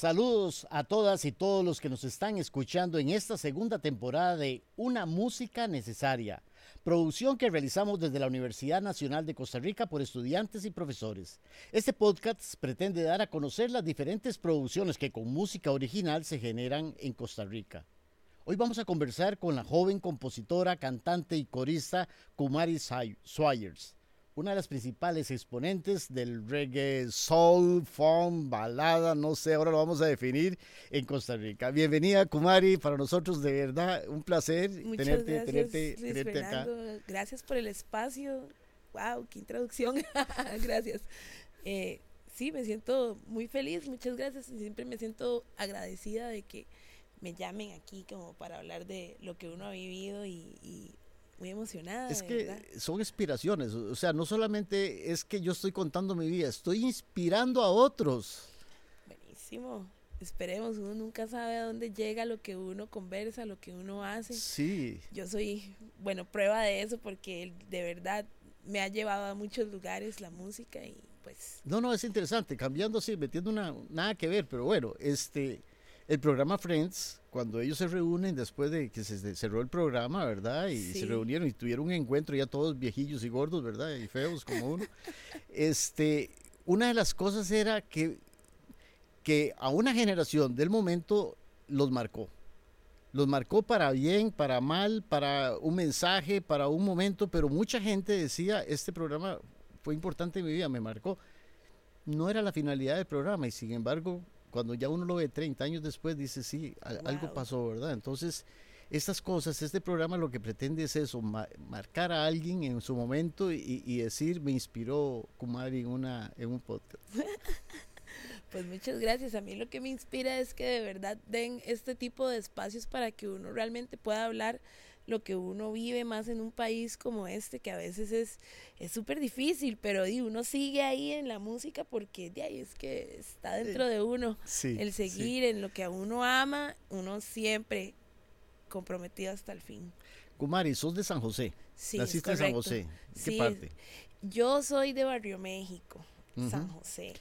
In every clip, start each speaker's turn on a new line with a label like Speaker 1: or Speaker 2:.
Speaker 1: Saludos a todas y todos los que nos están escuchando en esta segunda temporada de Una Música Necesaria, producción que realizamos desde la Universidad Nacional de Costa Rica por estudiantes y profesores. Este podcast pretende dar a conocer las diferentes producciones que con música original se generan en Costa Rica. Hoy vamos a conversar con la joven compositora, cantante y corista Kumari Swires una de las principales exponentes del reggae, soul, funk, balada, no sé, ahora lo vamos a definir en Costa Rica. Bienvenida, Kumari, para nosotros de verdad un placer tenerte, tenerte, acá.
Speaker 2: Gracias por el espacio. Wow, qué introducción. gracias. Eh, sí, me siento muy feliz, muchas gracias. Siempre me siento agradecida de que me llamen aquí como para hablar de lo que uno ha vivido y muy emocionada.
Speaker 1: Es que son inspiraciones, o sea, no solamente es que yo estoy contando mi vida, estoy inspirando a otros.
Speaker 2: Buenísimo. Esperemos, uno nunca sabe a dónde llega lo que uno conversa, lo que uno hace.
Speaker 1: Sí.
Speaker 2: Yo soy, bueno, prueba de eso porque de verdad me ha llevado a muchos lugares la música y pues...
Speaker 1: No, no, es interesante, cambiando así, metiendo una, nada que ver, pero bueno, este, el programa Friends, cuando ellos se reúnen después de que se cerró el programa, ¿verdad? Y se reunieron y tuvieron un encuentro ya todos viejillos y gordos, ¿verdad? Y feos como uno. este, una de las cosas era que, que a una generación del momento los marcó. Los marcó para bien, para mal, para un mensaje, para un momento, pero mucha gente decía, este programa fue importante en mi vida, me marcó. No era la finalidad del programa y sin embargo cuando ya uno lo ve 30 años después, dice, sí, algo pasó, ¿verdad? Entonces, estas cosas, este programa lo que pretende es eso, marcar a alguien en su momento y, decir, me inspiró Kumari en, una, en un podcast.
Speaker 2: Pues muchas gracias. A mí lo que me inspira es que de verdad den este tipo de espacios para que uno realmente pueda hablar lo que uno vive más en un país como este, que a veces es súper difícil, pero uno sigue ahí en la música porque de ahí es que está dentro de uno el seguir en lo que a uno ama, uno siempre comprometido hasta el fin.
Speaker 1: Kumari, sos de San José. Sí, Naciste en San José. ¿Qué parte?
Speaker 2: Yo soy de Barrio México, San José.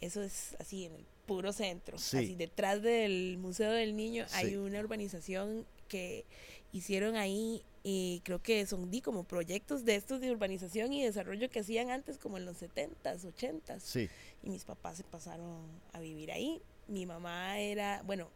Speaker 2: Eso es así en el puro centro. Así detrás del Museo del Niño hay una urbanización que hicieron ahí y creo que son di como proyectos de estos de urbanización y desarrollo que hacían antes como en los 70s, 80s.
Speaker 1: Sí.
Speaker 2: Y mis papás se pasaron a vivir ahí. Mi mamá era, bueno,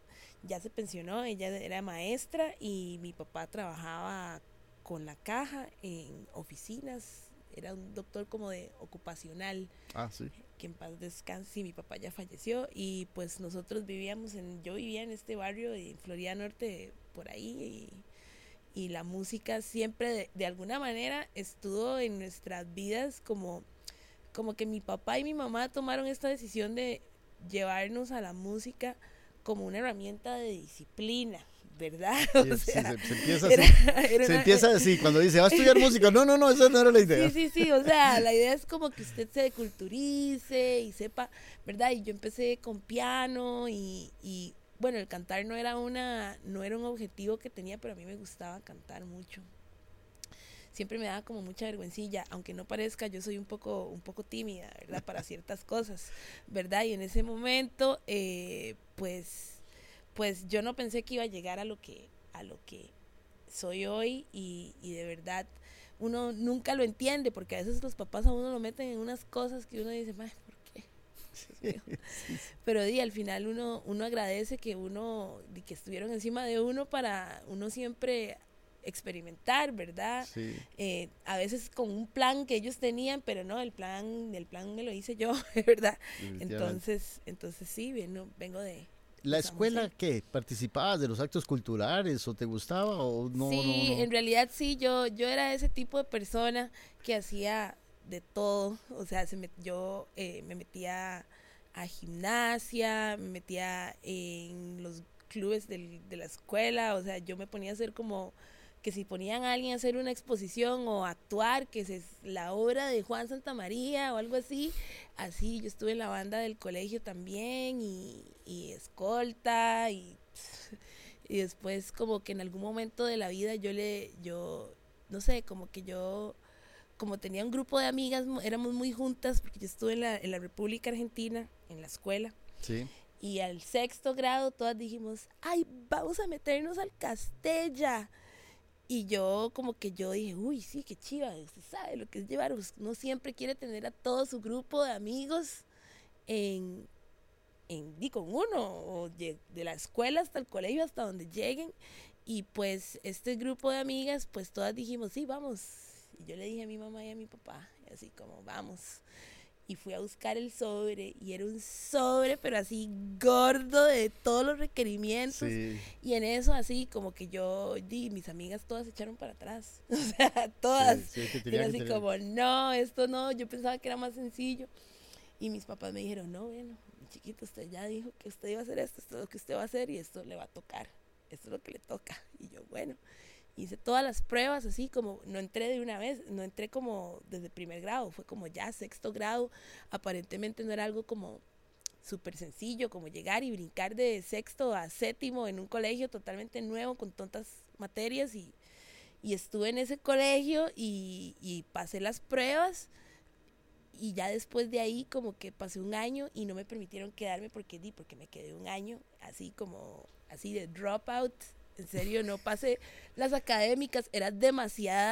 Speaker 2: ya se pensionó, ella era maestra y mi papá trabajaba con la caja en oficinas, era un doctor como de ocupacional.
Speaker 1: Ah, sí.
Speaker 2: Que en paz descanse, mi papá ya falleció y pues nosotros vivíamos en, yo vivía en este barrio de Florida Norte, por ahí y la música siempre de, alguna manera estuvo en nuestras vidas como, como que mi papá y mi mamá tomaron esta decisión de llevarnos a la música como una herramienta de disciplina. ¿Verdad?
Speaker 1: se, empieza así. se empieza así, cuando dice, va a estudiar música. No, no, no, esa no era la idea.
Speaker 2: Sí, sí, sí. O sea, la idea es como que usted se culturice y sepa, ¿verdad? Y yo empecé con piano y, y bueno, el cantar no era una, no era un objetivo que tenía, pero a mí me gustaba cantar mucho. Siempre me daba como mucha vergüencilla, aunque no parezca, yo soy un poco, un poco tímida, ¿verdad? Para ciertas cosas, ¿verdad? Y en ese momento, eh, pues, pues yo no pensé que iba a llegar a lo que, a lo que soy hoy y, y de verdad uno nunca lo entiende porque a veces los papás a uno lo meten en unas cosas que uno dice, Pero di, al final uno, uno agradece que uno, que estuvieron encima de uno para uno siempre experimentar, ¿verdad? Eh, a veces con un plan que ellos tenían, pero no, el plan, el plan me lo hice yo, ¿verdad? Entonces, entonces sí, vengo, vengo de,
Speaker 1: ¿La escuela qué? ¿Participabas de los actos culturales o te gustaba o no?
Speaker 2: Sí, en realidad sí, yo, yo era ese tipo de persona que hacía de todo, o sea, se me, yo eh, me metía a gimnasia, me metía en los clubes de la escuela, o sea, yo me ponía a hacer como que si ponían a alguien a hacer una exposición o actuar, que es la obra de Juan Santa María o algo así, así yo estuve en la banda del colegio también y, escolta Y después como que en algún momento de la vida yo le, yo, no sé, como que yo, como tenía un grupo de amigas, éramos muy juntas, porque yo estuve en la, en la República Argentina, en la escuela.
Speaker 1: Sí.
Speaker 2: Y al sexto grado todas dijimos, ay, vamos a meternos al Castella. Y yo como que yo dije, uy, sí, qué chiva, usted sabe lo que es llevar, uno siempre quiere tener a todo su grupo de amigos en, en, y con uno, o de, la escuela hasta el colegio, hasta donde lleguen. Y pues este grupo de amigas, pues todas dijimos, sí, vamos. Y yo le dije a mi mamá y a mi papá, y así como, vamos y fui a buscar el sobre y era un sobre, pero así gordo de todos los requerimientos. Y en eso así como que yo y mis amigas todas se echaron para atrás. O sea, todas. y así como, no, esto no, yo pensaba que era más sencillo. Y mis papás me dijeron, no, bueno, chiquito, usted ya dijo que usted iba a hacer esto, esto es lo que usted va a hacer y esto le va a tocar. Esto es lo que le toca. Y yo, bueno hice todas las pruebas así como no entré de una vez, no entré como desde primer grado, fue como ya sexto grado, aparentemente no era algo como súper sencillo, como llegar y brincar de sexto a séptimo en un colegio totalmente nuevo con tantas materias y, y estuve en ese colegio y, y pasé las pruebas y ya después de ahí como que pasé un año y no me permitieron quedarme porque di porque me quedé un año así como así de dropout en serio, no pasé las académicas, eran,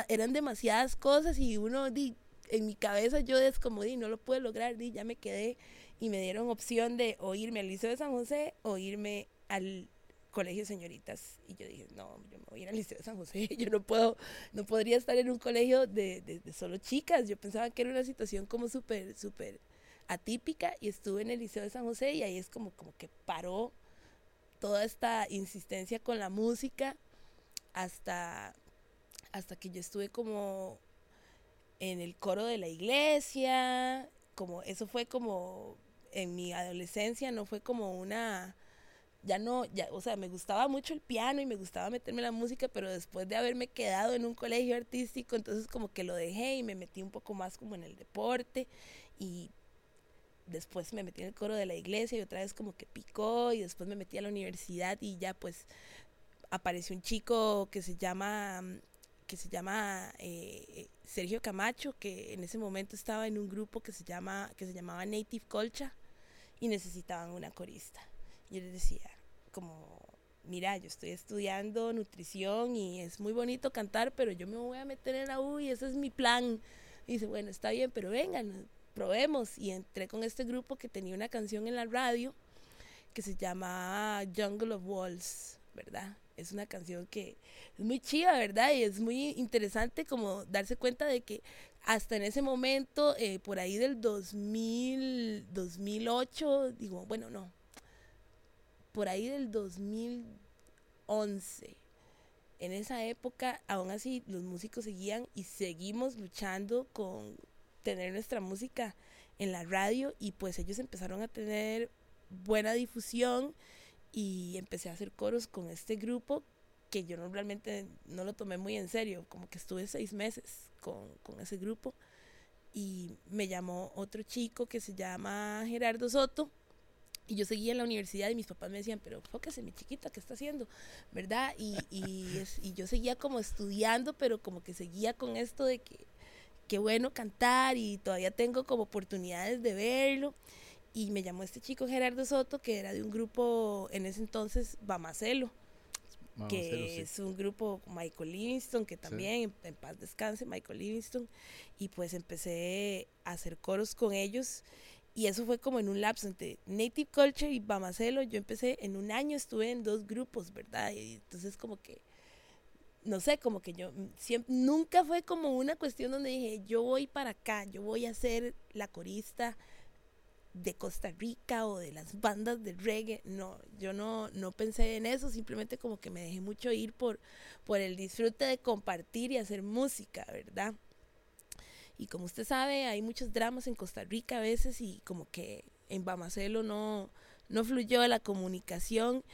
Speaker 2: eran demasiadas cosas y uno, di, en mi cabeza yo es no lo pude lograr, di, ya me quedé y me dieron opción de o irme al Liceo de San José o irme al colegio señoritas. Y yo dije no yo me voy a ir al liceo de San José yo no puedo no podría estar en un colegio de, de, de solo chicas. Yo pensaba que era una situación como súper súper atípica y estuve en el liceo de San José y ahí es como como que paró toda esta insistencia con la música hasta, hasta que yo estuve como en el coro de la iglesia, como eso fue como en mi adolescencia, no fue como una ya no, ya, o sea, me gustaba mucho el piano y me gustaba meterme en la música, pero después de haberme quedado en un colegio artístico, entonces como que lo dejé y me metí un poco más como en el deporte y después me metí en el coro de la iglesia y otra vez como que picó y después me metí a la universidad y ya pues apareció un chico que se llama que se llama eh, Sergio Camacho que en ese momento estaba en un grupo que se llama que se llamaba Native Colcha y necesitaban una corista. Y yo les decía como mira yo estoy estudiando nutrición y es muy bonito cantar pero yo me voy a meter en la U y ese es mi plan y dice bueno está bien pero vengan probemos. Y entré con este grupo que tenía una canción en la radio que se llama Jungle of Walls, ¿verdad? Es una canción que es muy chiva, ¿verdad? Y es muy interesante como darse cuenta de que hasta en ese momento, eh, por ahí del 2000, 2008, digo, bueno, no, por ahí del 2011, en esa época, aún así, los músicos seguían y seguimos luchando con tener nuestra música en la radio y pues ellos empezaron a tener buena difusión y empecé a hacer coros con este grupo que yo no, realmente no lo tomé muy en serio, como que estuve seis meses con, con ese grupo y me llamó otro chico que se llama Gerardo Soto y yo seguía en la universidad y mis papás me decían, pero fóquese mi chiquita, ¿qué está haciendo? ¿Verdad? Y, y, y yo seguía como estudiando, pero como que seguía con esto de que qué bueno cantar y todavía tengo como oportunidades de verlo. Y me llamó este chico Gerardo Soto, que era de un grupo en ese entonces, Bamacelo, que es un grupo Michael Livingston, que también en, paz descanse, Michael Livingston. Y pues empecé a hacer coros con ellos. Y eso fue como en un lapso entre Native Culture y Bamacelo. Yo empecé en un año, estuve en dos grupos, ¿verdad? Y entonces como que no sé, como que yo mm, siempre, nunca fue como una cuestión donde dije, yo voy para acá, yo voy a ser la corista de Costa Rica o de las bandas de reggae. No, yo no, no pensé en eso, simplemente como que me dejé mucho ir por, por el disfrute de compartir y hacer música, ¿verdad? Y como usted sabe, hay muchos dramas en Costa Rica a veces y como que en Bamacelo no, no fluyó la comunicación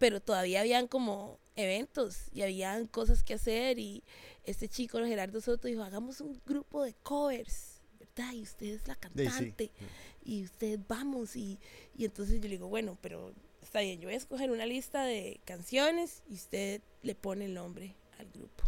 Speaker 2: pero todavía habían como eventos y habían cosas que hacer y este chico Gerardo Soto dijo hagamos un grupo de covers verdad y usted es la cantante y usted vamos y, y entonces yo le digo bueno pero está bien, yo voy a escoger una lista de canciones y usted le pone el nombre al grupo.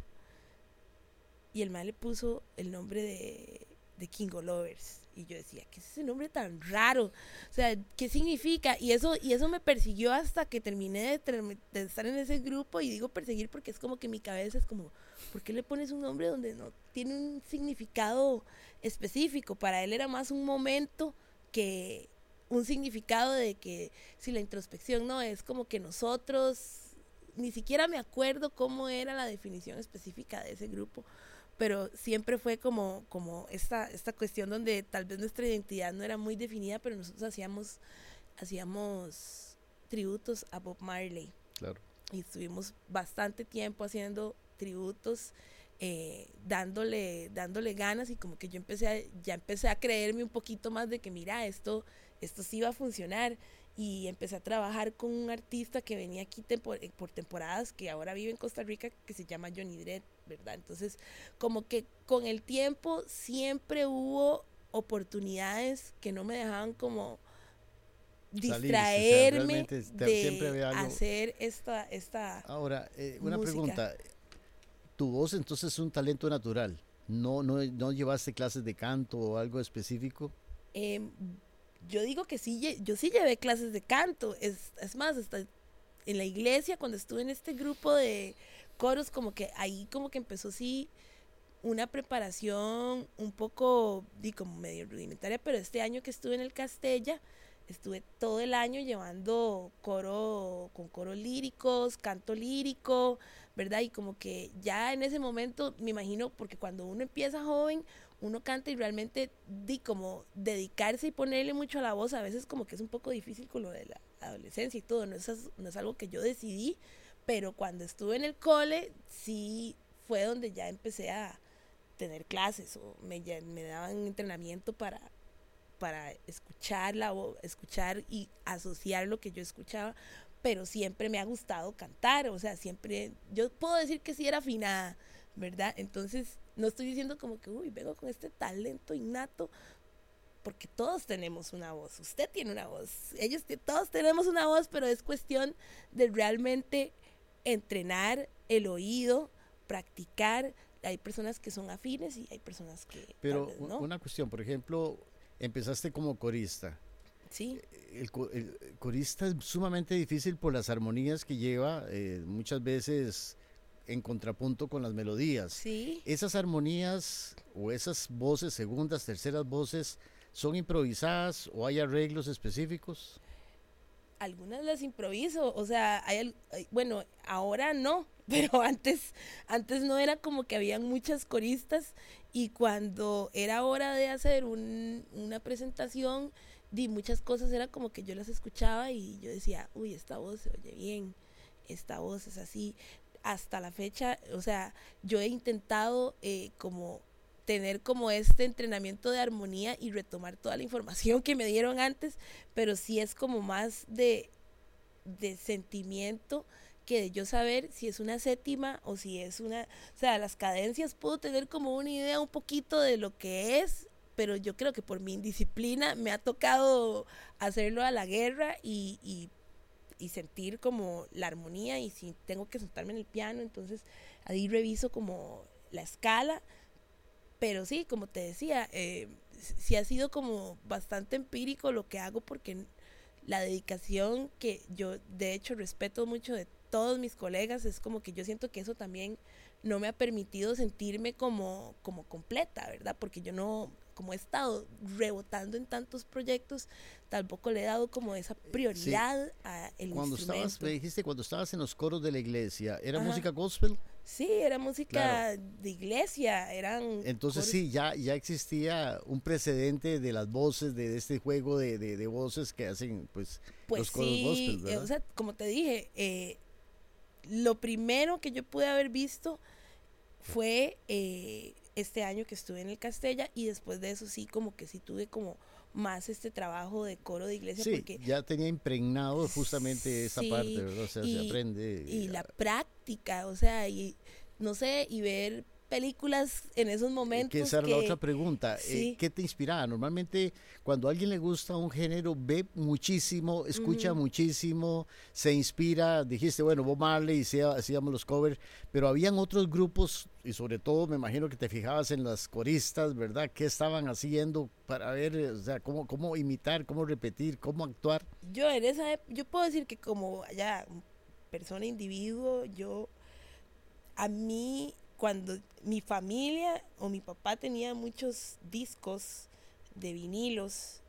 Speaker 2: Y el mal le puso el nombre de, de King Lovers. Y yo decía, ¿qué es ese nombre tan raro? O sea, ¿qué significa? Y eso, y eso me persiguió hasta que terminé de, de, estar en ese grupo. Y digo perseguir porque es como que mi cabeza es como, ¿por qué le pones un nombre donde no tiene un significado específico? Para él era más un momento que un significado de que si la introspección no es como que nosotros, ni siquiera me acuerdo cómo era la definición específica de ese grupo pero siempre fue como, como esta, esta cuestión donde tal vez nuestra identidad no era muy definida, pero nosotros hacíamos, hacíamos tributos a Bob Marley.
Speaker 1: Claro.
Speaker 2: Y estuvimos bastante tiempo haciendo tributos, eh, dándole, dándole ganas y como que yo empecé a, ya empecé a creerme un poquito más de que mira, esto, esto sí va a funcionar y empecé a trabajar con un artista que venía aquí por, por temporadas, que ahora vive en Costa Rica, que se llama Johnny Dredd ¿verdad? Entonces, como que con el tiempo siempre hubo oportunidades que no me dejaban como distraerme de hacer esta, esta
Speaker 1: Ahora, eh, una pregunta. Tu voz entonces es un talento natural. ¿No, no, no llevaste clases de canto o algo específico?
Speaker 2: Em, yo digo que sí, yo sí llevé clases de canto. Es, es más, hasta en la iglesia, cuando estuve en este grupo de, coros, como que ahí como que empezó sí una preparación un poco, di como medio rudimentaria, pero este año que estuve en el Castella, estuve todo el año llevando coro, con coros líricos, canto lírico, ¿verdad? Y como que ya en ese momento, me imagino, porque cuando uno empieza joven, uno canta y realmente di como dedicarse y ponerle mucho a la voz, a veces como que es un poco difícil con lo de la adolescencia y todo, no es, no es algo que yo decidí, pero cuando estuve en el cole, sí fue donde ya empecé a tener clases o me, me daban entrenamiento para, para escuchar, la, escuchar y asociar lo que yo escuchaba, pero siempre me ha gustado cantar, o sea, siempre, yo puedo decir que sí era afinada, ¿verdad? Entonces, no estoy diciendo como que, uy, vengo con este talento innato, porque todos tenemos una voz, usted tiene una voz, ellos todos tenemos una voz, pero es cuestión de realmente entrenar el oído, practicar. Hay personas que son afines y hay personas que...
Speaker 1: Pero una cuestión, por ejemplo, empezaste como corista.
Speaker 2: Sí.
Speaker 1: El, corista es sumamente difícil por las armonías que lleva, eh, muchas veces en contrapunto con las melodías.
Speaker 2: Sí.
Speaker 1: Esas armonías o esas voces, segundas, terceras voces, ¿son improvisadas o hay arreglos específicos?
Speaker 2: Algunas las improviso, o sea, hay, bueno, ahora no, pero antes, antes no era como que habían muchas coristas y cuando era hora de hacer una presentación, di muchas cosas era como que yo las escuchaba y yo decía, uy, esta voz se oye bien, esta voz es así. Hasta la fecha, o sea, yo he intentado eh, como tener como este entrenamiento de armonía y retomar toda la información que me dieron antes, pero sí es como más de, de sentimiento que de yo saber si es una séptima o si es una, o sea, las cadencias puedo tener como una idea un poquito de lo que es, pero yo creo que por mi indisciplina me ha tocado hacerlo a la guerra y, y, y sentir como la armonía y si tengo que sentarme en el piano, entonces ahí reviso como la escala pero sí, como te decía, eh, sí ha sido como bastante empírico lo que hago porque la dedicación que yo de hecho respeto mucho de todos mis colegas es como que yo siento que eso también no me ha permitido sentirme como, como completa, ¿verdad? Porque yo no, como he estado rebotando en tantos proyectos, tampoco le he dado como esa prioridad a el
Speaker 1: cuando
Speaker 2: instrumento.
Speaker 1: Estabas, me dijiste, cuando estabas en los coros de la iglesia, ¿era música gospel?
Speaker 2: Sí, era música de iglesia, eran...
Speaker 1: Entonces sí, ya, ya existía un precedente de las voces, de, este juego de, de, voces que hacen pues,
Speaker 2: pues
Speaker 1: los coros
Speaker 2: sí,
Speaker 1: gospel,
Speaker 2: o sea, como te dije, eh, lo primero que yo pude haber visto fue eh, este año que estuve en el Castella y después de eso sí, como que sí tuve como más este trabajo de coro de iglesia.
Speaker 1: Sí, ya tenía impregnado justamente esa parte, ¿verdad? O sea,
Speaker 2: y,
Speaker 1: se aprende.
Speaker 2: Y la práctica, o sea, y no sé, y ver películas en esos momentos.
Speaker 1: Que esa era la otra pregunta. Eh, ¿Qué te inspiraba? Normalmente cuando a alguien le gusta un género, ve muchísimo, escucha muchísimo, se inspira. Dijiste, bueno, Bob Marley, hacíamos los covers, pero habían otros grupos y sobre todo me imagino que te fijabas en las coristas, ¿verdad? ¿Qué estaban haciendo para ver, o sea, cómo, cómo imitar, cómo repetir, cómo actuar?
Speaker 2: Yo en esa yo puedo decir que como ya persona, individuo, yo, a mí, cuando mi familia o mi papá tenía muchos discos de vinilos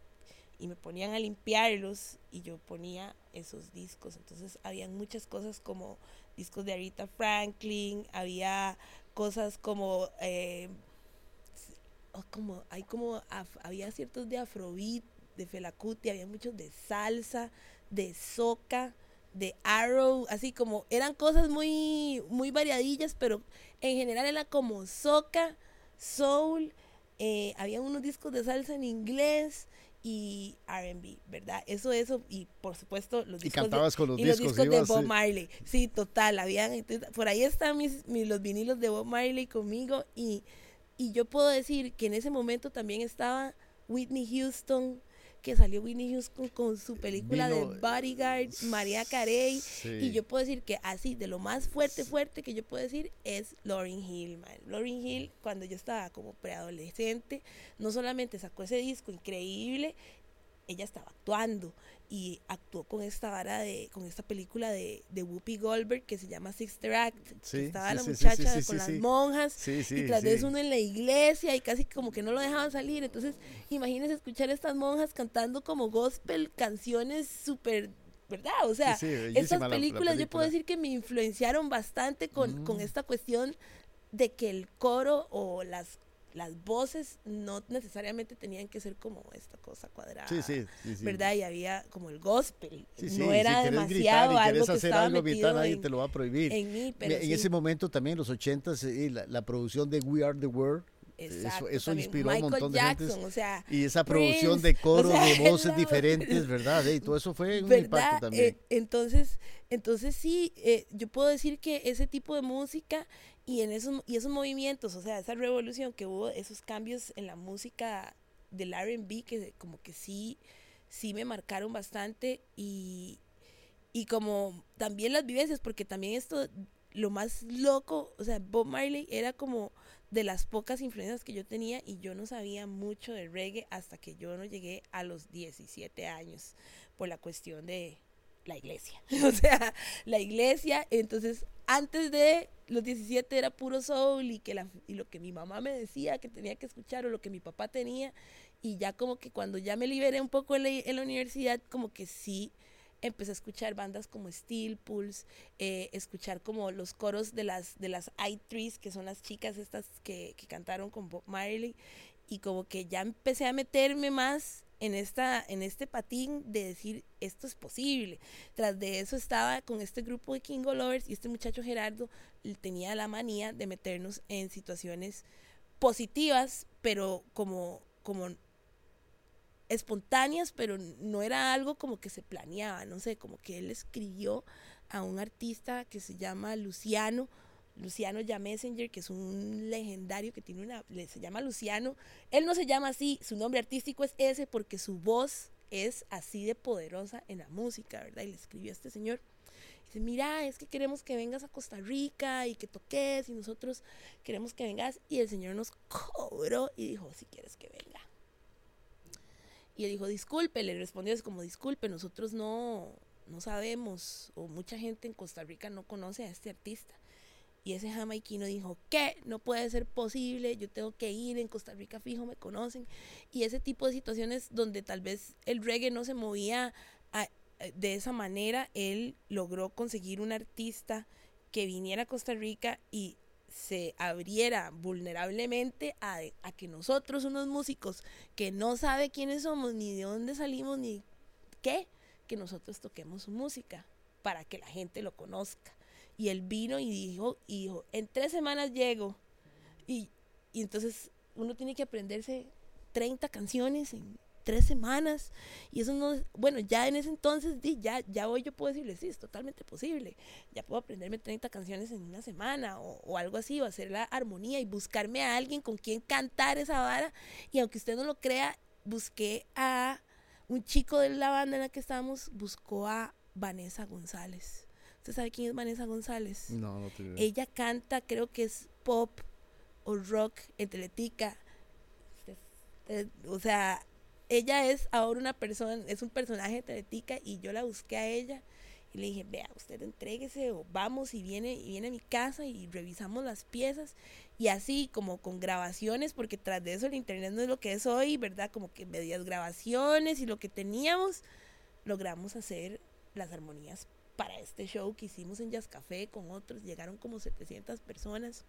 Speaker 2: y me ponían a limpiarlos y yo ponía esos discos. Entonces habían muchas cosas como discos de Arita Franklin, había cosas como, eh, oh, como hay como, había ciertos de afrobeat, de felacuti, había muchos de salsa, de soca, de Arrow, así como eran cosas muy, muy variadillas, pero en general era como soca, soul, eh, había unos discos de salsa en inglés y R&B, ¿verdad? Eso, eso, y por supuesto los
Speaker 1: discos, de, con los
Speaker 2: y
Speaker 1: discos,
Speaker 2: de Bob Marley. Sí, total, habían, por ahí están mis, mis, los vinilos de Bob Marley conmigo y, y yo puedo decir que en ese momento también estaba Whitney Houston, que salió Winnie Houston con su película de Bodyguard, María Carey, y yo puedo decir que así, de lo más fuerte, fuerte que yo puedo decir es Lauryn Hill, man. Lauryn Hill, cuando yo estaba como preadolescente, no solamente sacó ese disco increíble, ella estaba actuando y actuó con esta vara de, con esta película de, de Whoopi Goldberg que se llama Sixth Act, estaba la muchacha con las monjas y tras de eso uno en la iglesia y casi como que no lo dejaban salir, entonces imagínense escuchar a estas monjas cantando como gospel, canciones súper ¿verdad? O sea, estas películas yo puedo decir que me influenciaron bastante con, con mm. esta cuestión de que el coro o las las voces no necesariamente tenían que ser como esta cosa cuadrada, sí, sí, sí, ¿verdad? Y había como el gospel, no era demasiado algo que hacer estaba algo vital,
Speaker 1: nadie te lo va a prohibir.
Speaker 2: En mí, pero
Speaker 1: En ese momento también, los ochentas, eh, la, la producción de We Are the World, eso, eso inspiró a un montón de gente. y esa producción de coro, de voces diferentes, ¿verdad? Y todo eso fue un impacto también.
Speaker 2: Eh, entonces, entonces sí, eh, yo puedo decir que ese tipo de música y en esos, y esos movimientos, o sea, esa revolución que hubo, esos cambios en la música del RB, que como que sí, sí me marcaron bastante. Y, y como también las vivencias, porque también esto, lo más loco, o sea, Bob Marley era como de las pocas influencias que yo tenía y yo no sabía mucho de reggae hasta que yo no llegué a los 17 años por la cuestión de la iglesia. o sea, la iglesia, entonces antes de los 17 era puro soul y, que la, y lo que mi mamá me decía que tenía que escuchar o lo que mi papá tenía. Y ya como que cuando ya me liberé un poco en la, en la universidad, como que sí empecé a escuchar bandas como Steel Pulse, eh, escuchar como los coros de las, de las I-Trees, que son las chicas estas que, que cantaron con Bob Marley. Y como que ya empecé a meterme más en, esta, en este patín de decir esto es posible. Tras de eso estaba con este grupo de King Lovers y este muchacho Gerardo tenía la manía de meternos en situaciones positivas, pero como, como espontáneas, pero no era algo como que se planeaba, no sé, como que él escribió a un artista que se llama Luciano, Luciano Ya Messenger, que es un legendario que tiene una, se llama Luciano. Él no se llama así, su nombre artístico es ese porque su voz es así de poderosa en la música, ¿verdad? Y le escribió a este señor. Dice, mira, es que queremos que vengas a Costa Rica y que toques y nosotros queremos que vengas. Y el señor nos cobró y dijo, si quieres que venga. Y él dijo, disculpe, le respondió, es como, disculpe, nosotros no, no sabemos, o mucha gente en Costa Rica no conoce a este artista. Y ese jamaiquino dijo, ¿qué? No puede ser posible, yo tengo que ir, en Costa Rica fijo me conocen. Y ese tipo de situaciones donde tal vez el reggae no se movía de esa manera, él logró conseguir un artista que viniera a Costa Rica y se abriera vulnerablemente a, a, que nosotros, unos músicos que no sabe quiénes somos, ni de dónde salimos, ni qué, que nosotros toquemos su música para que la gente lo conozca. Y él vino y dijo, y dijo en tres semanas llego. Y, y entonces uno tiene que aprenderse 30 canciones en tres semanas. Y eso no, bueno, ya en ese entonces, ya, ya hoy yo puedo decirle, sí, es totalmente posible. Ya puedo aprenderme 30 canciones en una semana o, o algo así, o hacer la armonía y buscarme a alguien con quien cantar esa vara. Y aunque usted no lo crea, busqué a un chico de la banda en la que estábamos, buscó a Vanessa González. ¿Usted sabe quién es Vanessa González?
Speaker 1: No, no te
Speaker 2: Ella canta, creo que es pop o rock en Teletica. Eh, O sea, ella es ahora una persona, es un personaje de Teletica y yo la busqué a ella y le dije, vea, usted entréguese o vamos y viene, y viene a mi casa y revisamos las piezas y así como con grabaciones, porque tras de eso el internet no es lo que es hoy, ¿verdad? Como que medias grabaciones y lo que teníamos, logramos hacer las armonías para este show que hicimos en Jazz Café con otros, llegaron como 700 personas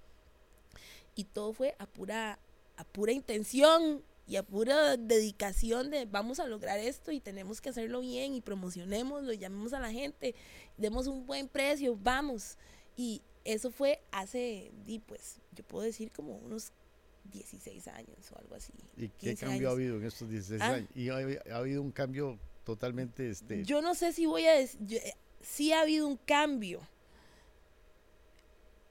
Speaker 2: y todo fue a pura, a pura intención y a pura dedicación de vamos a lograr esto y tenemos que hacerlo bien y promocionémoslo, y llamemos a la gente, demos un buen precio, vamos. Y eso fue hace, di, pues, yo puedo decir como unos 16 años o algo así.
Speaker 1: ¿Y qué
Speaker 2: 15
Speaker 1: cambio ha
Speaker 2: años.
Speaker 1: habido en estos 16
Speaker 2: Ah.
Speaker 1: años? Y ha, ha habido un cambio totalmente, este,
Speaker 2: Yo no sé si voy a decir, sí ha habido un cambio.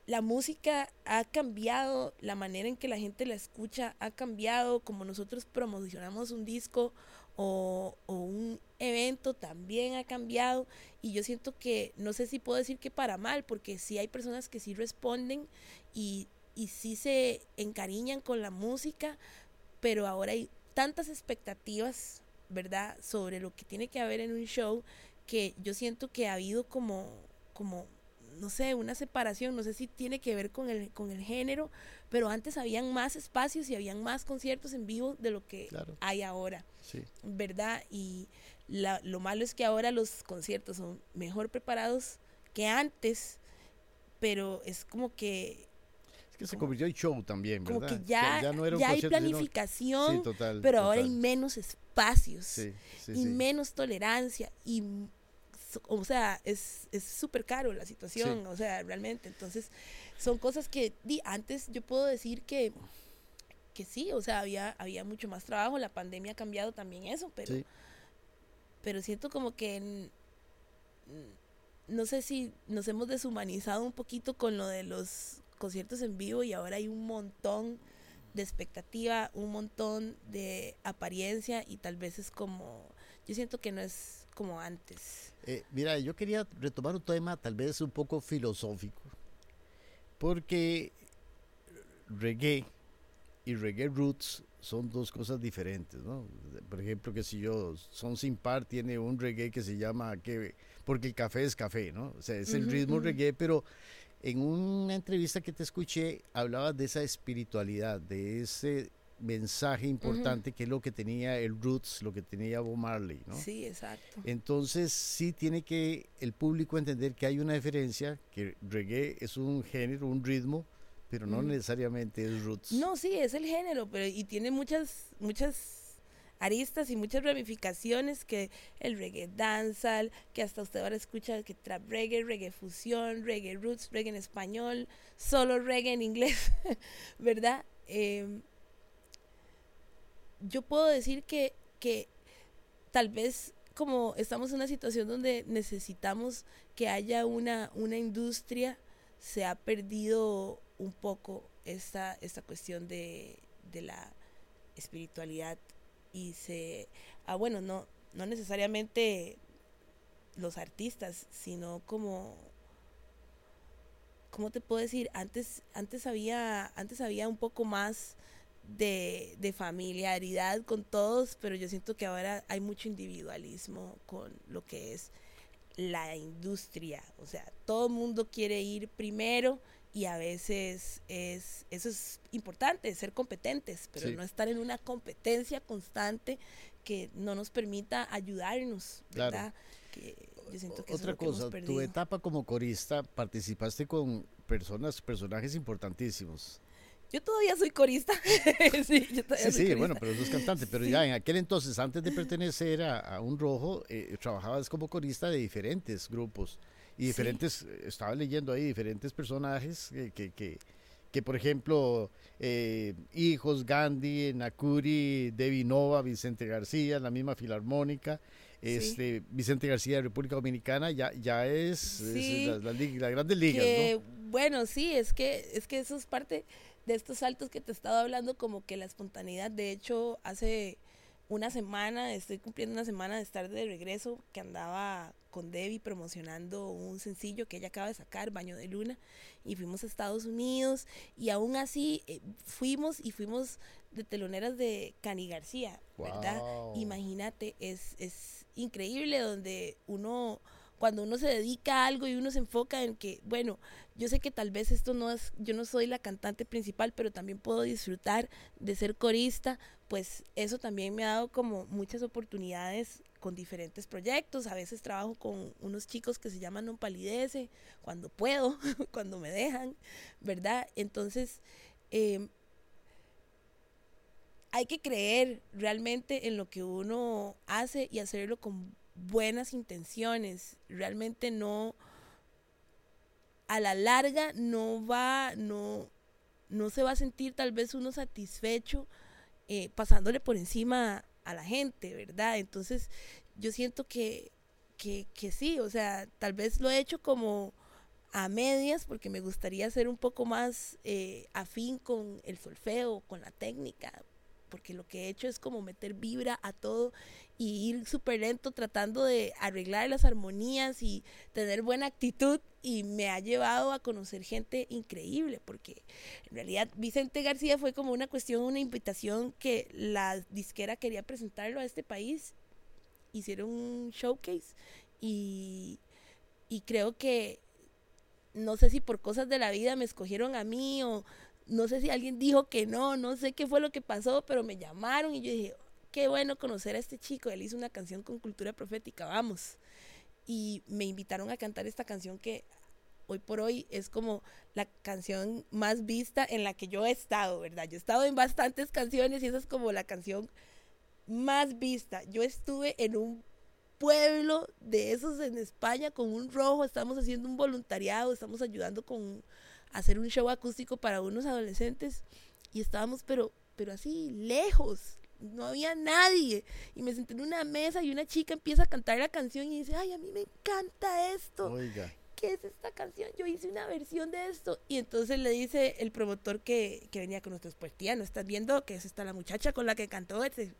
Speaker 2: La música ha cambiado, la manera en que la gente la escucha ha cambiado, como nosotros promocionamos un disco o, un evento también ha cambiado y yo siento que, no sé si puedo decir que para mal, porque sí hay personas que sí responden y, y sí se encariñan con la música, pero ahora hay tantas expectativas, ¿verdad?, sobre lo que tiene que haber en un show que yo siento que ha habido como, como no sé, una separación, no sé si tiene que ver con el, con el género, pero antes habían más espacios y habían más conciertos en vivo de lo que
Speaker 1: Claro.
Speaker 2: hay ahora,
Speaker 1: sí.
Speaker 2: ¿verdad? Y la- lo malo es que ahora los conciertos son mejor preparados que antes, pero es como que,
Speaker 1: Es que se convirtió en show también,
Speaker 2: como
Speaker 1: ¿verdad?
Speaker 2: que ya,
Speaker 1: no era un
Speaker 2: ya hay
Speaker 1: sino-
Speaker 2: planificación,
Speaker 1: Sí, total.
Speaker 2: pero ahora hay menos espacios
Speaker 1: Sí, sí,
Speaker 2: y
Speaker 1: sí.
Speaker 2: menos tolerancia y o sea es es súper caro la situación o sea realmente. Entonces son cosas que di, antes yo puedo decir que que sí o sea había había mucho más trabajo la pandemia ha cambiado también eso pero pero siento como que no sé si nos hemos deshumanizado un poquito con lo de los conciertos en vivo y ahora hay un montón de expectativa, un montón de apariencia y tal vez es como, yo siento que no es como antes.
Speaker 1: Eh, mira, yo quería retomar un tema tal vez un poco filosófico, porque reggae y reggae roots son dos cosas diferentes, ¿no? Por ejemplo, que si yo, Son Sin Par tiene un reggae que se llama, que, porque el café es café, ¿no? O sea, es el ritmo
Speaker 2: ujú.
Speaker 1: reggae, pero en una entrevista que te escuché, hablabas de esa espiritualidad, de ese mensaje importante que es lo que tenía el roots, lo que tenía Bob Marley, ¿no?
Speaker 2: Sí, exacto.
Speaker 1: Entonces sí tiene que el público entender que hay una diferencia, que reggae es un género, un ritmo, pero no necesariamente es roots.
Speaker 2: No, sí, es el género, pero y tiene muchas, muchas aristas y muchas ramificaciones que el reggae dancehall, que hasta usted ahora escucha que trap reggae, reggae fusión, reggae roots, reggae en español, solo reggae en inglés, ¿verdad? Em, yo puedo decir que, que tal vez como estamos en una situación donde necesitamos que haya una, una industria, se ha perdido un poco esta, esta cuestión de, de la espiritualidad y se, ah, bueno, no, no necesariamente los artistas, sino como, ¿cómo te puedo decir? Antes, antes había, antes había un poco más de, de familiaridad con todos, pero yo siento que ahora hay mucho individualismo con lo que es la industria. O sea, todo el mundo quiere ir primero y a veces es eso es importante, ser competentes, pero
Speaker 1: Sí.
Speaker 2: no estar en una competencia constante que no nos permita ayudarnos,
Speaker 1: Claro.
Speaker 2: ¿verdad? Que yo siento que es
Speaker 1: Otra
Speaker 2: lo que
Speaker 1: cosa, tu etapa como corista, participaste con personas, personajes importantísimos.
Speaker 2: Yo todavía soy corista. sí, yo todavía
Speaker 1: Sí,
Speaker 2: soy
Speaker 1: sí, bueno, pero eso es cantante. Pero
Speaker 2: Sí.
Speaker 1: ya en aquel entonces, antes de pertenecer a, a un rojo, eh, trabajabas como corista de diferentes grupos. Y diferentes, eh, estaba leyendo ahí diferentes personajes que, que, que, que por ejemplo, eh, Hijos, Gandhi, Nakuri, Devi Nova, Vicente García, la misma Filarmónica, este, Vicente García de República Dominicana, ya, ya es, la, la, grandes ligas,
Speaker 2: Bueno, sí, es que, es que eso es parte de estos saltos que te he estado hablando, como que la espontaneidad, de hecho, hace una semana, estoy cumpliendo una semana de estar de regreso, que andaba con Debbie promocionando un sencillo que ella acaba de sacar, Baño de Luna, y fuimos a Estados Unidos, y aún así eh, fuimos y fuimos de teloneras de Cani García, ¿verdad? Imagínate, es, es increíble donde uno cuando uno se dedica a algo y uno se enfoca en que, bueno, yo sé que tal vez esto no es, yo no soy la cantante principal, pero también puedo disfrutar de ser corista, pues eso también me ha dado como muchas oportunidades con diferentes proyectos. A veces trabajo con unos chicos que se llaman Non Palidece, cuando puedo, cuando me dejan, ¿verdad? Entonces, em, hay que creer realmente en lo que uno hace y hacerlo con buenas intenciones. Realmente no, a la larga no va, no, no se va a sentir tal vez uno satisfecho eh, pasándole por encima a la gente, ¿verdad? Entonces yo siento que, que, que sí, o sea, tal vez lo he hecho como a medias porque me gustaría ser un poco más eh, afín con el solfeo, con la técnica, porque lo que he hecho es como meter vibra a todo y ir súper lento tratando de arreglar las armonías y tener buena actitud y me ha llevado a conocer gente increíble porque en realidad Vicente García fue como una cuestión, una invitación que la disquera quería presentarlo a este país, hicieron un showcase y, y creo que no sé si por cosas de la vida me escogieron a mí o no sé si alguien dijo que no, no sé qué fue lo que pasó, pero me llamaron y yo dije, qué bueno conocer a este chico, él hizo una canción con cultura profética, vamos. Y me invitaron a cantar esta canción que hoy por hoy es como la canción más vista en la que yo he estado, ¿verdad? Yo he estado en bastantes canciones y esa es como la canción más vista. Yo estuve en un pueblo de esos en España con un rojo, estamos haciendo un voluntariado, estamos ayudando con hacer un show acústico para unos adolescentes y estábamos pero pero así lejos no había nadie y me senté en una mesa y una chica empieza a cantar la canción y dice ay a mí me encanta esto
Speaker 1: Oiga.
Speaker 2: ¿qué es esta canción? Yo hice una versión de esto. Y entonces le dice el promotor que, que venía con nosotros, pues tía, ¿no estás viendo que es esta la muchacha con la que cantó? Este?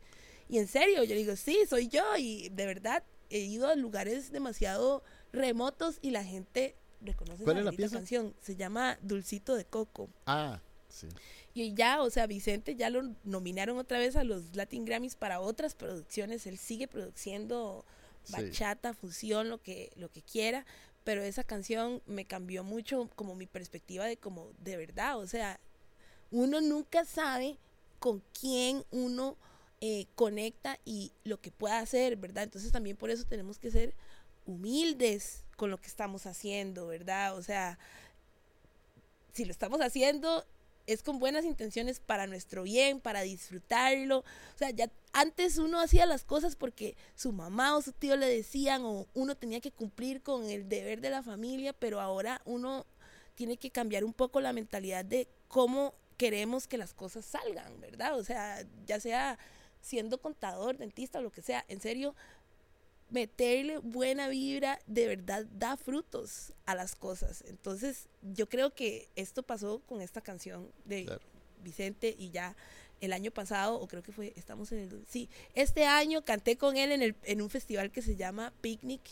Speaker 2: Y en serio, yo le digo, sí, soy yo. Y de verdad, he ido a lugares demasiado remotos y la gente reconoce
Speaker 1: ¿Cuál es la pieza?
Speaker 2: canción. Se llama Dulcito de Coco.
Speaker 1: Ah, sí.
Speaker 2: Y ya, o sea, Vicente ya lo nominaron otra vez a los Latin Grammys para otras producciones. Él sigue produciendo bachata, fusión, lo que, lo que quiera. Pero esa canción me cambió mucho como mi perspectiva de como de verdad. O sea, uno nunca sabe con quién uno eh, conecta y lo que pueda hacer, ¿verdad? Entonces también por eso tenemos que ser humildes con lo que estamos haciendo, ¿verdad? O sea, si lo estamos haciendo es con buenas intenciones para nuestro bien, para disfrutarlo. O sea, ya antes uno hacía las cosas porque su mamá o su tío le decían o uno tenía que cumplir con el deber de la familia, pero ahora uno tiene que cambiar un poco la mentalidad de cómo queremos que las cosas salgan, ¿verdad? O sea, ya sea siendo contador, dentista lo que sea, en serio, meterle buena vibra de verdad da frutos a las cosas. Entonces, yo creo que esto pasó con esta canción de Vicente y ya el año pasado, o creo que fue, estamos en el... Sí, este año canté con él en, el, en un festival que se llama Picnic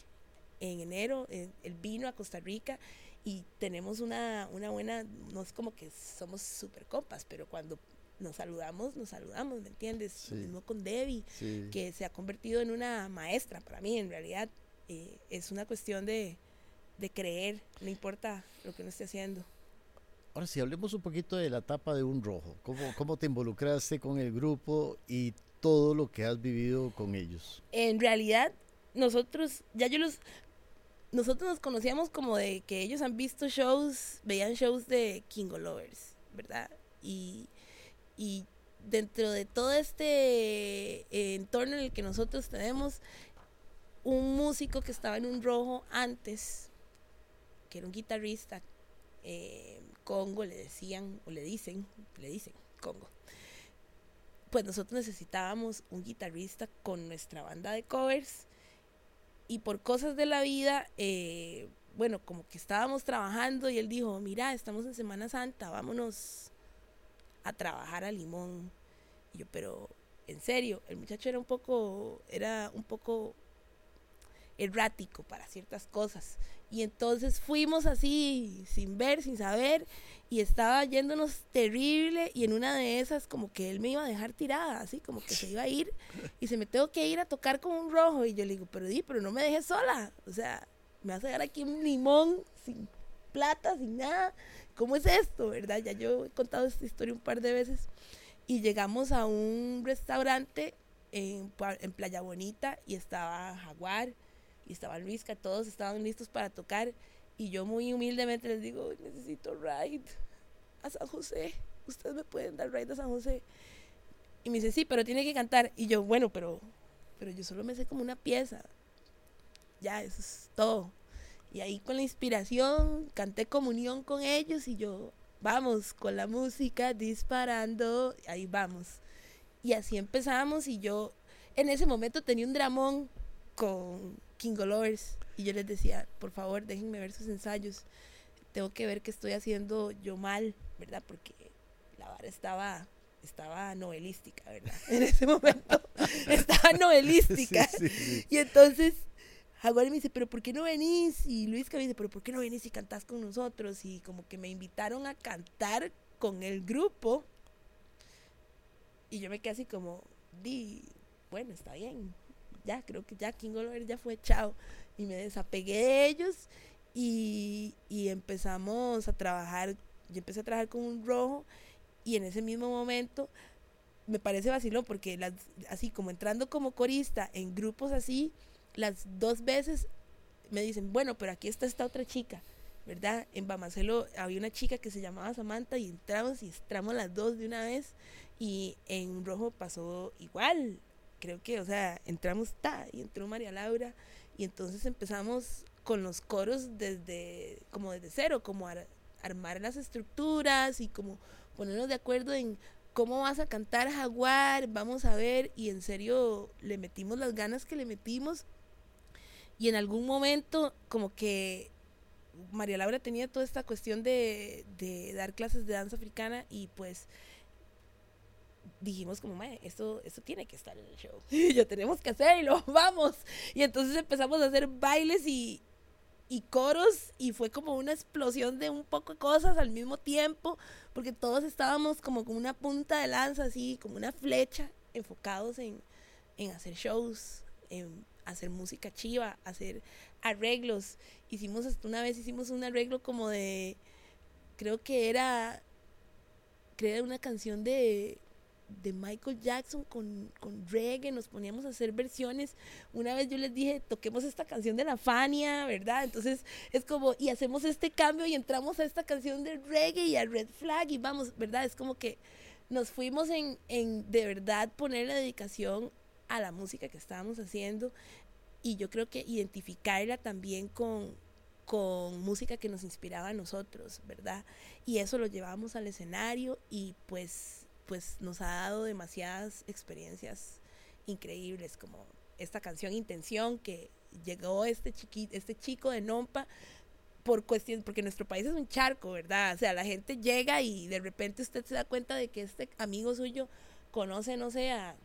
Speaker 2: en enero. él vino a Costa Rica y tenemos una, una buena, no es como que somos súper compas, pero cuando nos saludamos, nos saludamos, ¿me entiendes? Lo mismo con Debbie, que se ha convertido en una maestra para mí, en realidad. Eh, es una cuestión de, de creer, no importa lo que uno esté haciendo.
Speaker 1: Ahora sí, hablemos un poquito de la etapa de Un Rojo. ¿Cómo, ¿Cómo te involucraste con el grupo y todo lo que has vivido con ellos?
Speaker 2: En realidad, nosotros, ya yo los, nosotros nos conocíamos como de que ellos han visto shows, veían shows de King of Lovers, ¿verdad? Y y dentro de todo este eh, entorno en el que nosotros tenemos, un músico que estaba en un rojo antes, que era un guitarrista, eh, Congo le decían, o le dicen, le dicen Congo. Pues nosotros necesitábamos un guitarrista con nuestra banda de covers y por cosas de la vida, eh, bueno, como que estábamos trabajando y él dijo, mira, estamos en Semana Santa, vámonos a trabajar a Limón. Y yo, pero en serio, el muchacho era un poco, era un poco errático para ciertas cosas. Y entonces fuimos así, sin ver, sin saber, y estaba yéndonos terrible, y en una de esas como que él me iba a dejar tirada, así como que se iba a ir, y se me tengo que ir a tocar con un rojo, y yo le digo, pero di, pero no me dejes sola, o sea, me vas a dar aquí un limón sin plata, sin nada, ¿cómo es esto, verdad? Ya yo he contado esta historia un par de veces, y llegamos a un restaurante en, Playa Bonita, y estaba Jaguar, y estaba Luisca, todos estaban listos para tocar y yo muy humildemente les digo, necesito ride a San José, ustedes me pueden dar ride a San José. Y me dice, sí, pero tiene que cantar. Y yo, bueno, pero, pero yo solo me sé como una pieza. Ya, eso es todo. Y ahí con la inspiración canté comunión con ellos y yo, vamos, con la música disparando, ahí vamos. Y así empezamos y yo en ese momento tenía un dramón con King Lovers y yo les decía, por favor, déjenme ver sus ensayos. Tengo que ver qué estoy haciendo yo mal, ¿verdad? Porque la vara estaba estaba novelística, ¿verdad? En ese momento estaba novelística. Y entonces Jaguar me dice, pero ¿por qué no venís? Y Luis me dice, pero ¿por qué no venís y cantás con nosotros? Y como que me invitaron a cantar con el grupo. Y yo me quedé así como, di, bueno, está bien, ya, creo que ya King Oliver ya fue, chao. Y me desapegué de ellos y, y empezamos a trabajar, yo empecé a trabajar con un rojo y en ese mismo momento me parece vacilón porque las, así como entrando como corista en grupos así, las dos veces me dicen, bueno, pero aquí está esta otra chica, ¿verdad? En Bamacelo había una chica que se llamaba Samantha y entramos y entramos las dos de una vez y en Rojo pasó igual, creo que, o sea, entramos, ta, y entró María Laura, y entonces empezamos con los coros desde, como desde cero, como armar las estructuras y como ponernos de acuerdo en cómo vas a cantar Jaguar, vamos a ver, y en serio le metimos las ganas que le metimos, y en algún momento como que María Laura tenía toda esta cuestión de, de dar clases de danza africana y pues dijimos como, esto, esto tiene que estar en el show. Y ya tenemos que hacerlo, vamos. Y entonces empezamos a hacer bailes y, y coros y fue como una explosión de un poco de cosas al mismo tiempo, porque todos estábamos como con una punta de lanza, así, como una flecha, enfocados en, en hacer shows, en hacer música chiva, hacer arreglos. Hicimos una vez, hicimos un arreglo como de, creo que era, creo una canción de de Michael Jackson con, con, reggae, nos poníamos a hacer versiones. Una vez yo les dije, toquemos esta canción de la Fania, ¿verdad? Entonces es como, y hacemos este cambio y entramos a esta canción de reggae y a Red Flag y vamos, ¿verdad? Es como que nos fuimos en, en de verdad poner la dedicación a la música que estábamos haciendo y yo creo que identificarla también con, con música que nos inspiraba a nosotros, ¿verdad? Y eso lo llevamos al escenario y pues pues nos ha dado demasiadas experiencias increíbles, como esta canción Intención, que llegó este, este chico de Nompa por cuestión, porque nuestro país es un charco, ¿verdad? O sea, la gente llega y de repente usted se da cuenta de que este amigo suyo conoce, no sé, a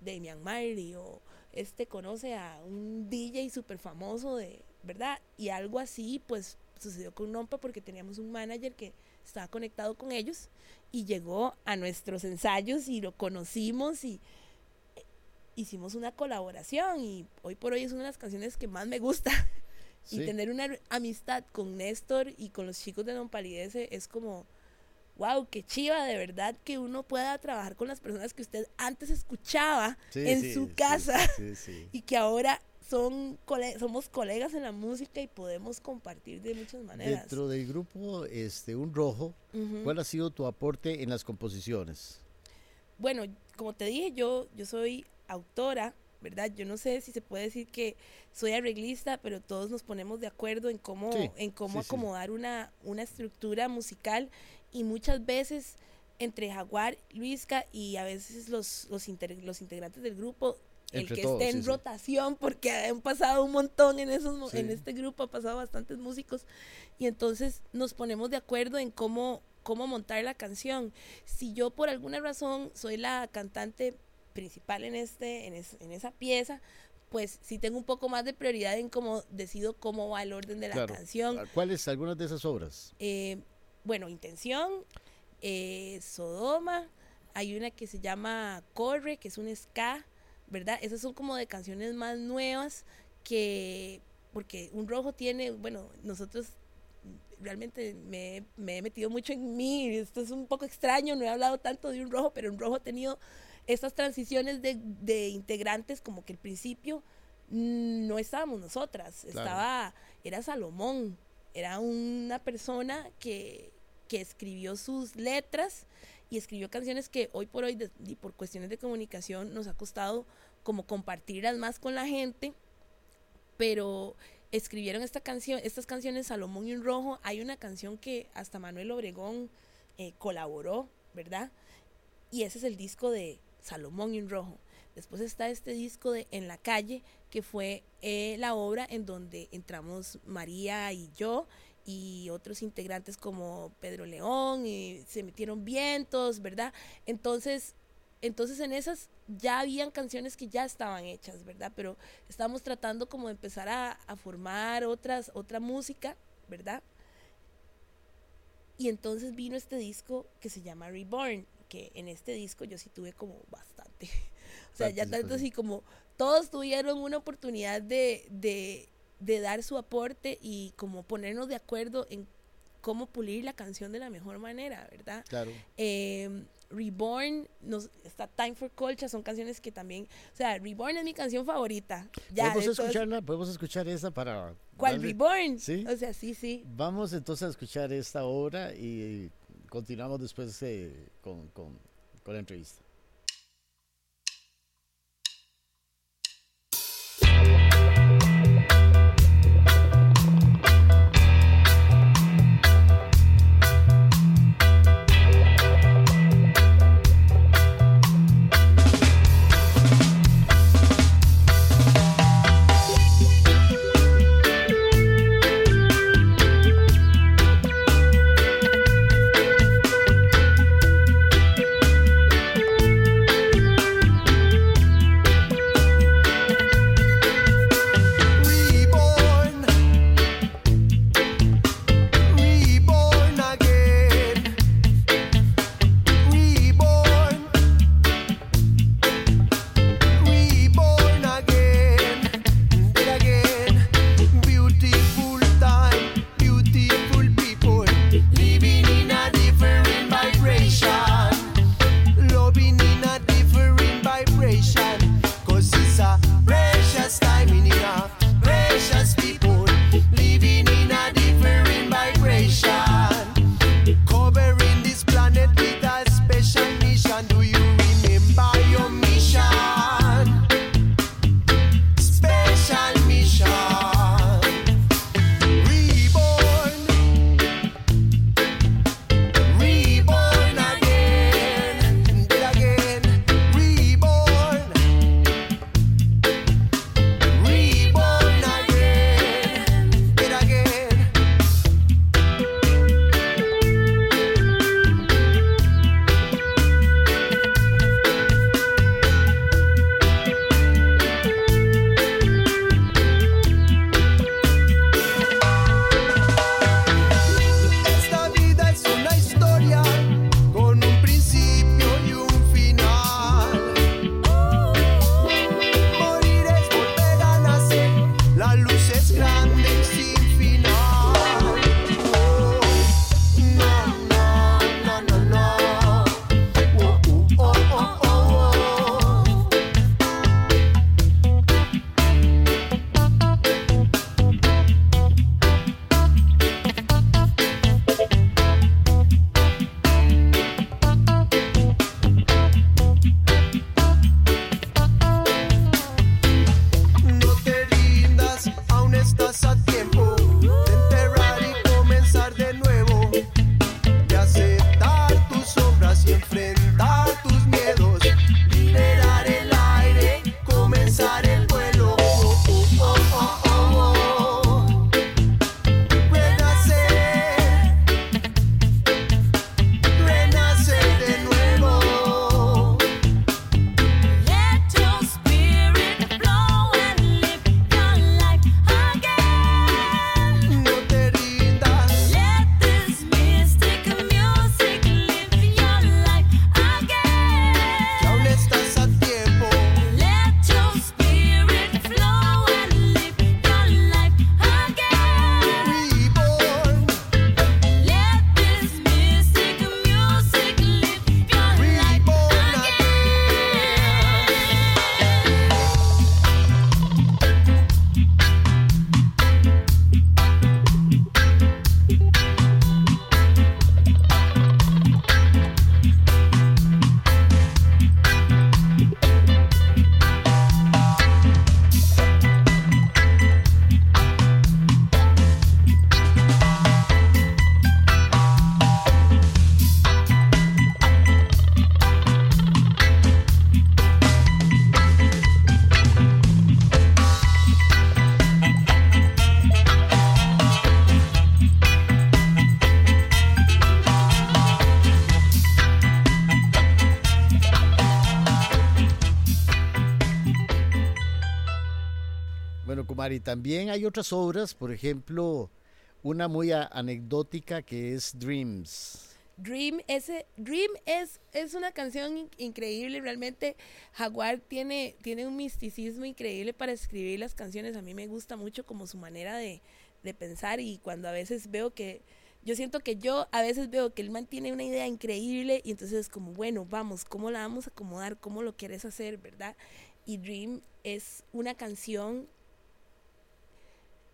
Speaker 2: Damian Marley o este conoce a un DJ súper famoso de, ¿verdad? Y algo así, pues sucedió con Nompa porque teníamos un manager que estaba conectado con ellos y llegó a nuestros ensayos y lo conocimos y eh, hicimos una colaboración y hoy por hoy es una de las canciones que más me gusta. Y tener una amistad con Néstor y con los chicos de Don Palidece es como, wow, qué chiva de verdad que uno pueda trabajar con las personas que usted antes escuchaba en su casa y que ahora son somos colegas en la música y podemos compartir de muchas maneras.
Speaker 1: Dentro del grupo este Un Rojo, ¿cuál ha sido tu aporte en las composiciones?
Speaker 2: Bueno, como te dije, yo, yo soy autora ¿verdad? Yo no sé si se puede decir que soy arreglista, pero todos nos ponemos de acuerdo en cómo, en cómo acomodar Una, una estructura musical y muchas veces entre Jaguar, Luisca y a veces los, los, los integrantes del grupo el que esté en rotación, porque han pasado un montón en, esos, en este grupo, ha pasado bastantes músicos, y entonces nos ponemos de acuerdo en cómo, cómo montar la canción. Si yo por alguna razón soy la cantante principal en, este, en, esa pieza, pues sí tengo un poco más de prioridad en cómo decido cómo va el orden de la canción.
Speaker 1: ¿Cuáles algunas de esas obras?
Speaker 2: Eh, bueno, Intención, eh, Sodoma, hay una que se llama Corre, que es un ska, ¿verdad? Esas son como de canciones más nuevas que, porque Un Rojo tiene, bueno, nosotros realmente me, he metido mucho en mí, esto es un poco extraño, no he hablado tanto de Un Rojo, pero Un Rojo ha tenido estas transiciones de, integrantes como que al principio no estábamos nosotras, estaba, era Salomón, era una persona que, que escribió sus letras y escribió canciones que hoy por hoy, y por cuestiones de comunicación, nos ha costado como compartirlas más con la gente, pero escribieron esta canción, estas canciones Salomón y un Rojo. Hay una canción que hasta Manuel Obregón eh, colaboró, ¿verdad? Y ese es el disco de Salomón y un Rojo. Después está este disco de En la calle, que fue eh, la obra en donde entramos María y yo y otros integrantes como Pedro León y se metieron vientos, ¿verdad? Entonces, entonces en esas ya habían canciones que ya estaban hechas, ¿verdad? Pero estábamos tratando como de empezar a, formar otras, otra música, ¿verdad? Y entonces vino este disco que se llama Reborn, que en este disco yo sí tuve como bastante. o sea, ya tanto así como todos tuvieron una oportunidad de, de dar su aporte y como ponernos de acuerdo en cómo pulir la canción de la mejor manera, ¿verdad?
Speaker 1: Claro.
Speaker 2: Em, Reborn, nos, está Time for Culture, son canciones que también, o sea, Reborn es mi canción favorita.
Speaker 1: Ya, ¿Podemos escucharla? ¿Podemos escuchar esa para...?
Speaker 2: ¿Cuál? Reborn.
Speaker 1: Sí.
Speaker 2: O sea, sí, sí.
Speaker 1: Vamos entonces a escuchar esta obra y continuamos después eh, con, con la entrevista. Mari. También hay otras obras, por ejemplo, una muy anecdótica que es Dreams.
Speaker 2: Dream, ese, Dream es, es una canción increíble, realmente Jaguar tiene, tiene un misticismo increíble para escribir las canciones, a mí me gusta mucho como su manera de, de pensar y cuando a veces veo que, yo siento que yo a veces veo que el man tiene una idea increíble y entonces es como, bueno, vamos, ¿cómo la vamos a acomodar? ¿Cómo lo quieres hacer? ¿Verdad? Y Dream es una canción,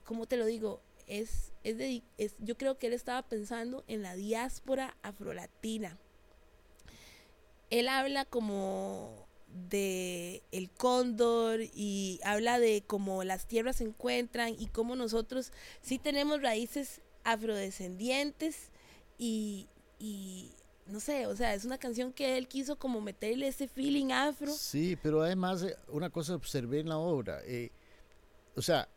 Speaker 2: ¿cómo te lo digo? Es, es, de, es yo creo que él estaba pensando en la diáspora afrolatina. Él habla como de el cóndor y habla de cómo las tierras se encuentran y cómo nosotros sí tenemos raíces afrodescendientes y, y no sé, o sea, es una canción que él quiso como meterle ese feeling afro.
Speaker 1: Sí, pero además eh, una cosa observé en la obra, eh, o sea,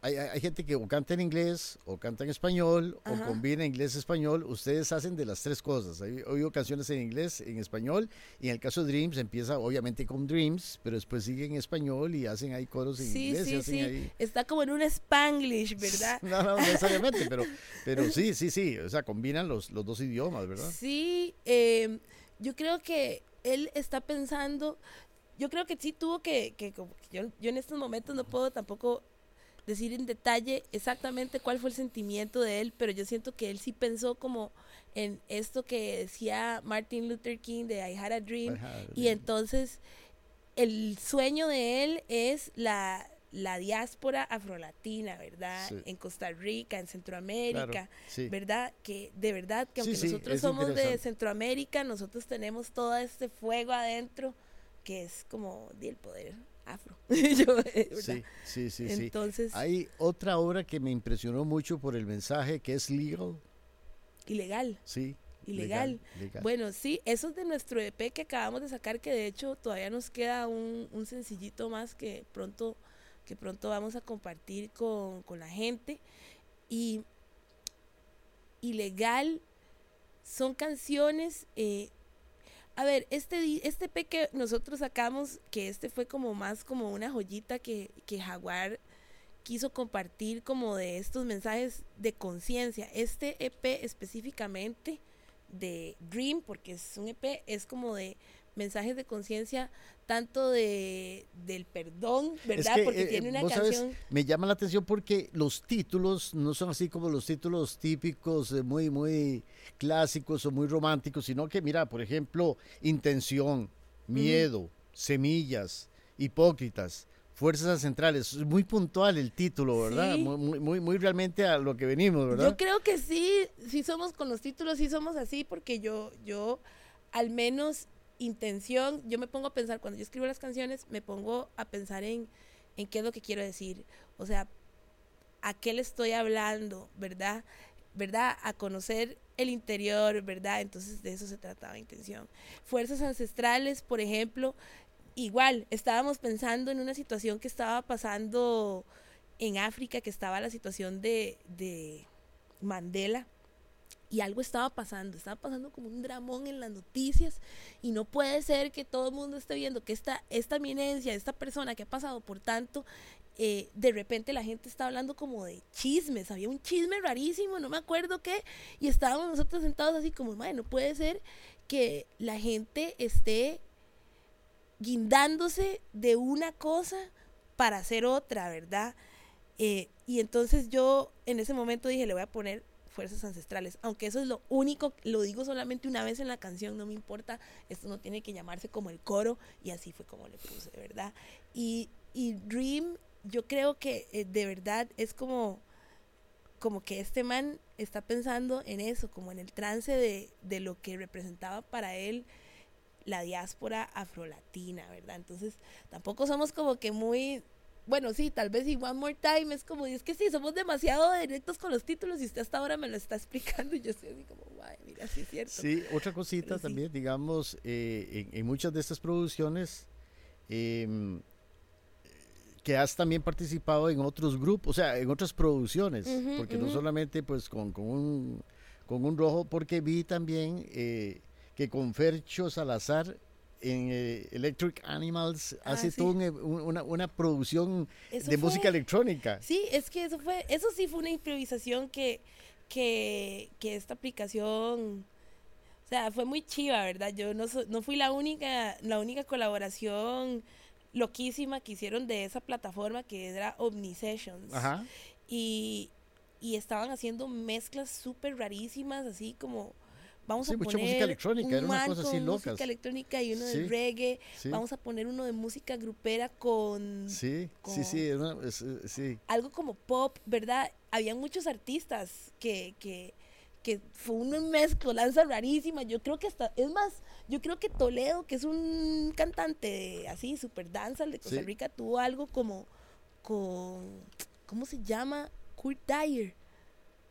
Speaker 1: hay, gente que o canta en inglés, o canta en español, o combina inglés-español. Ustedes hacen de las tres cosas. He oído canciones en inglés, en español, y en el caso de Dreams empieza obviamente con Dreams, pero después sigue en español y hacen ahí coros en inglés. Sí, sí.
Speaker 2: Está como en un spanglish, ¿verdad?
Speaker 1: no, no, necesariamente, pero, pero sí, sí, sí. O sea, combinan los, los dos idiomas, ¿verdad?
Speaker 2: Sí, em, yo creo que él está pensando yo creo que sí tuvo que, que, yo, yo, en estos momentos no puedo tampoco decir en detalle exactamente cuál fue el sentimiento de él, pero yo siento que él sí pensó como en esto que decía Martin Luther King de I had a dream, y entonces el sueño de él es la, la diáspora afrolatina, ¿verdad? En Costa Rica, en Centroamérica, ¿verdad? Que de verdad que aunque nosotros somos de Centroamérica, nosotros tenemos todo este fuego adentro que es como el poder afro.
Speaker 1: Eh, sí, sí, sí, Entonces, Hay otra obra que me impresionó mucho por el mensaje que es legal.
Speaker 2: Ilegal.
Speaker 1: Sí.
Speaker 2: Ilegal. Bueno, sí, eso es de nuestro EP que acabamos de sacar, que de hecho todavía nos queda un, un sencillito más que pronto, que pronto vamos a compartir con, con la gente. Y ilegal son canciones eh, a ver, este, este P que nosotros sacamos, que este fue como más como una joyita que, que Jaguar quiso compartir como de estos mensajes de conciencia. Este EP específicamente de Dream, porque es un EP, es como de mensajes de conciencia tanto de del perdón, ¿verdad? porque eh, tiene una canción.
Speaker 1: me llama la atención porque los títulos no son así como los títulos típicos, eh, muy, muy clásicos o muy románticos, sino que, mira, por ejemplo, intención, miedo, semillas, hipócritas. Fuerzas centrales, es muy puntual el título, ¿verdad? Muy, muy, muy realmente a lo que venimos, ¿verdad?
Speaker 2: Yo creo que sí, sí somos con los títulos, sí somos así, porque yo, yo al menos intención, yo me pongo a pensar, cuando yo escribo las canciones, me pongo a pensar en, en qué es lo que quiero decir. O sea, a qué le estoy hablando, ¿verdad? ¿Verdad? A conocer el interior, ¿verdad? Entonces de eso se trataba intención. Fuerzas ancestrales, por ejemplo, igual, estábamos pensando en una situación que estaba pasando en África, que estaba la situación de, de Mandela, y algo estaba pasando, estaba pasando como un dramón en las noticias y no puede ser que todo el mundo esté viendo que esta, esta eminencia, esta persona que ha pasado por tanto, eh, de repente la gente está hablando como de chismes, había un chisme rarísimo, no me acuerdo qué, y estábamos nosotros sentados así como, no puede ser que la gente esté guindándose de una cosa para hacer otra, ¿verdad? Eh, y entonces yo en ese momento dije, le voy a poner fuerzas ancestrales. Aunque eso es lo único, lo digo solamente una vez en la canción, no me importa, esto no tiene que llamarse como el coro y así fue como le puse, ¿verdad? Y, y Dream, yo creo que eh, de verdad es como, como que este man está pensando en eso, como en el trance de, de lo que representaba para él la diáspora afrolatina, ¿verdad? Entonces, tampoco somos como que muy bueno, sí, tal vez y One More Time es como, es que sí, somos demasiado directos con los títulos y usted hasta ahora me lo está explicando y yo estoy así como, guay, mira, sí es cierto.
Speaker 1: Sí, otra cosita también, digamos, eh, en, muchas de estas producciones, em, que has también participado en otros grupos, o sea, en otras producciones, porque no solamente pues con, con, un, con un rojo, porque vi también eh, que con Fercho Salazar en eh, Electric Animals
Speaker 2: Ah,
Speaker 1: hace
Speaker 2: sí.
Speaker 1: toda un- una, una producción
Speaker 2: Eso
Speaker 1: de
Speaker 2: fue-
Speaker 1: música electrónica.
Speaker 2: Sí, es que eso fue, eso sí fue una improvisación que, que, que esta aplicación, o sea, fue muy chiva, ¿verdad? Yo no, so- no fui la única, la única colaboración loquísima que hicieron de esa plataforma que era Omnisessions.
Speaker 1: Ajá.
Speaker 2: Y, y estaban haciendo mezclas súper rarísimas, así como vamos
Speaker 1: Sí,
Speaker 2: a poner
Speaker 1: música electrónica,
Speaker 2: un
Speaker 1: era una cosa así
Speaker 2: con
Speaker 1: locas.
Speaker 2: música electrónica y uno
Speaker 1: Sí.
Speaker 2: de reggae,
Speaker 1: Sí,
Speaker 2: vamos a poner uno de música grupera con
Speaker 1: sí, sí, sí, es una- es- es- sí.
Speaker 2: algo como pop, ¿verdad? Había muchos artistas que, que, que fue una mezcolanza rarísima. Yo creo que hasta, es más, yo creo que Toledo, que es un cantante de, así, super danza de Costa. Rica, tuvo algo como con, ¿cómo se llama? Kurt Dyer.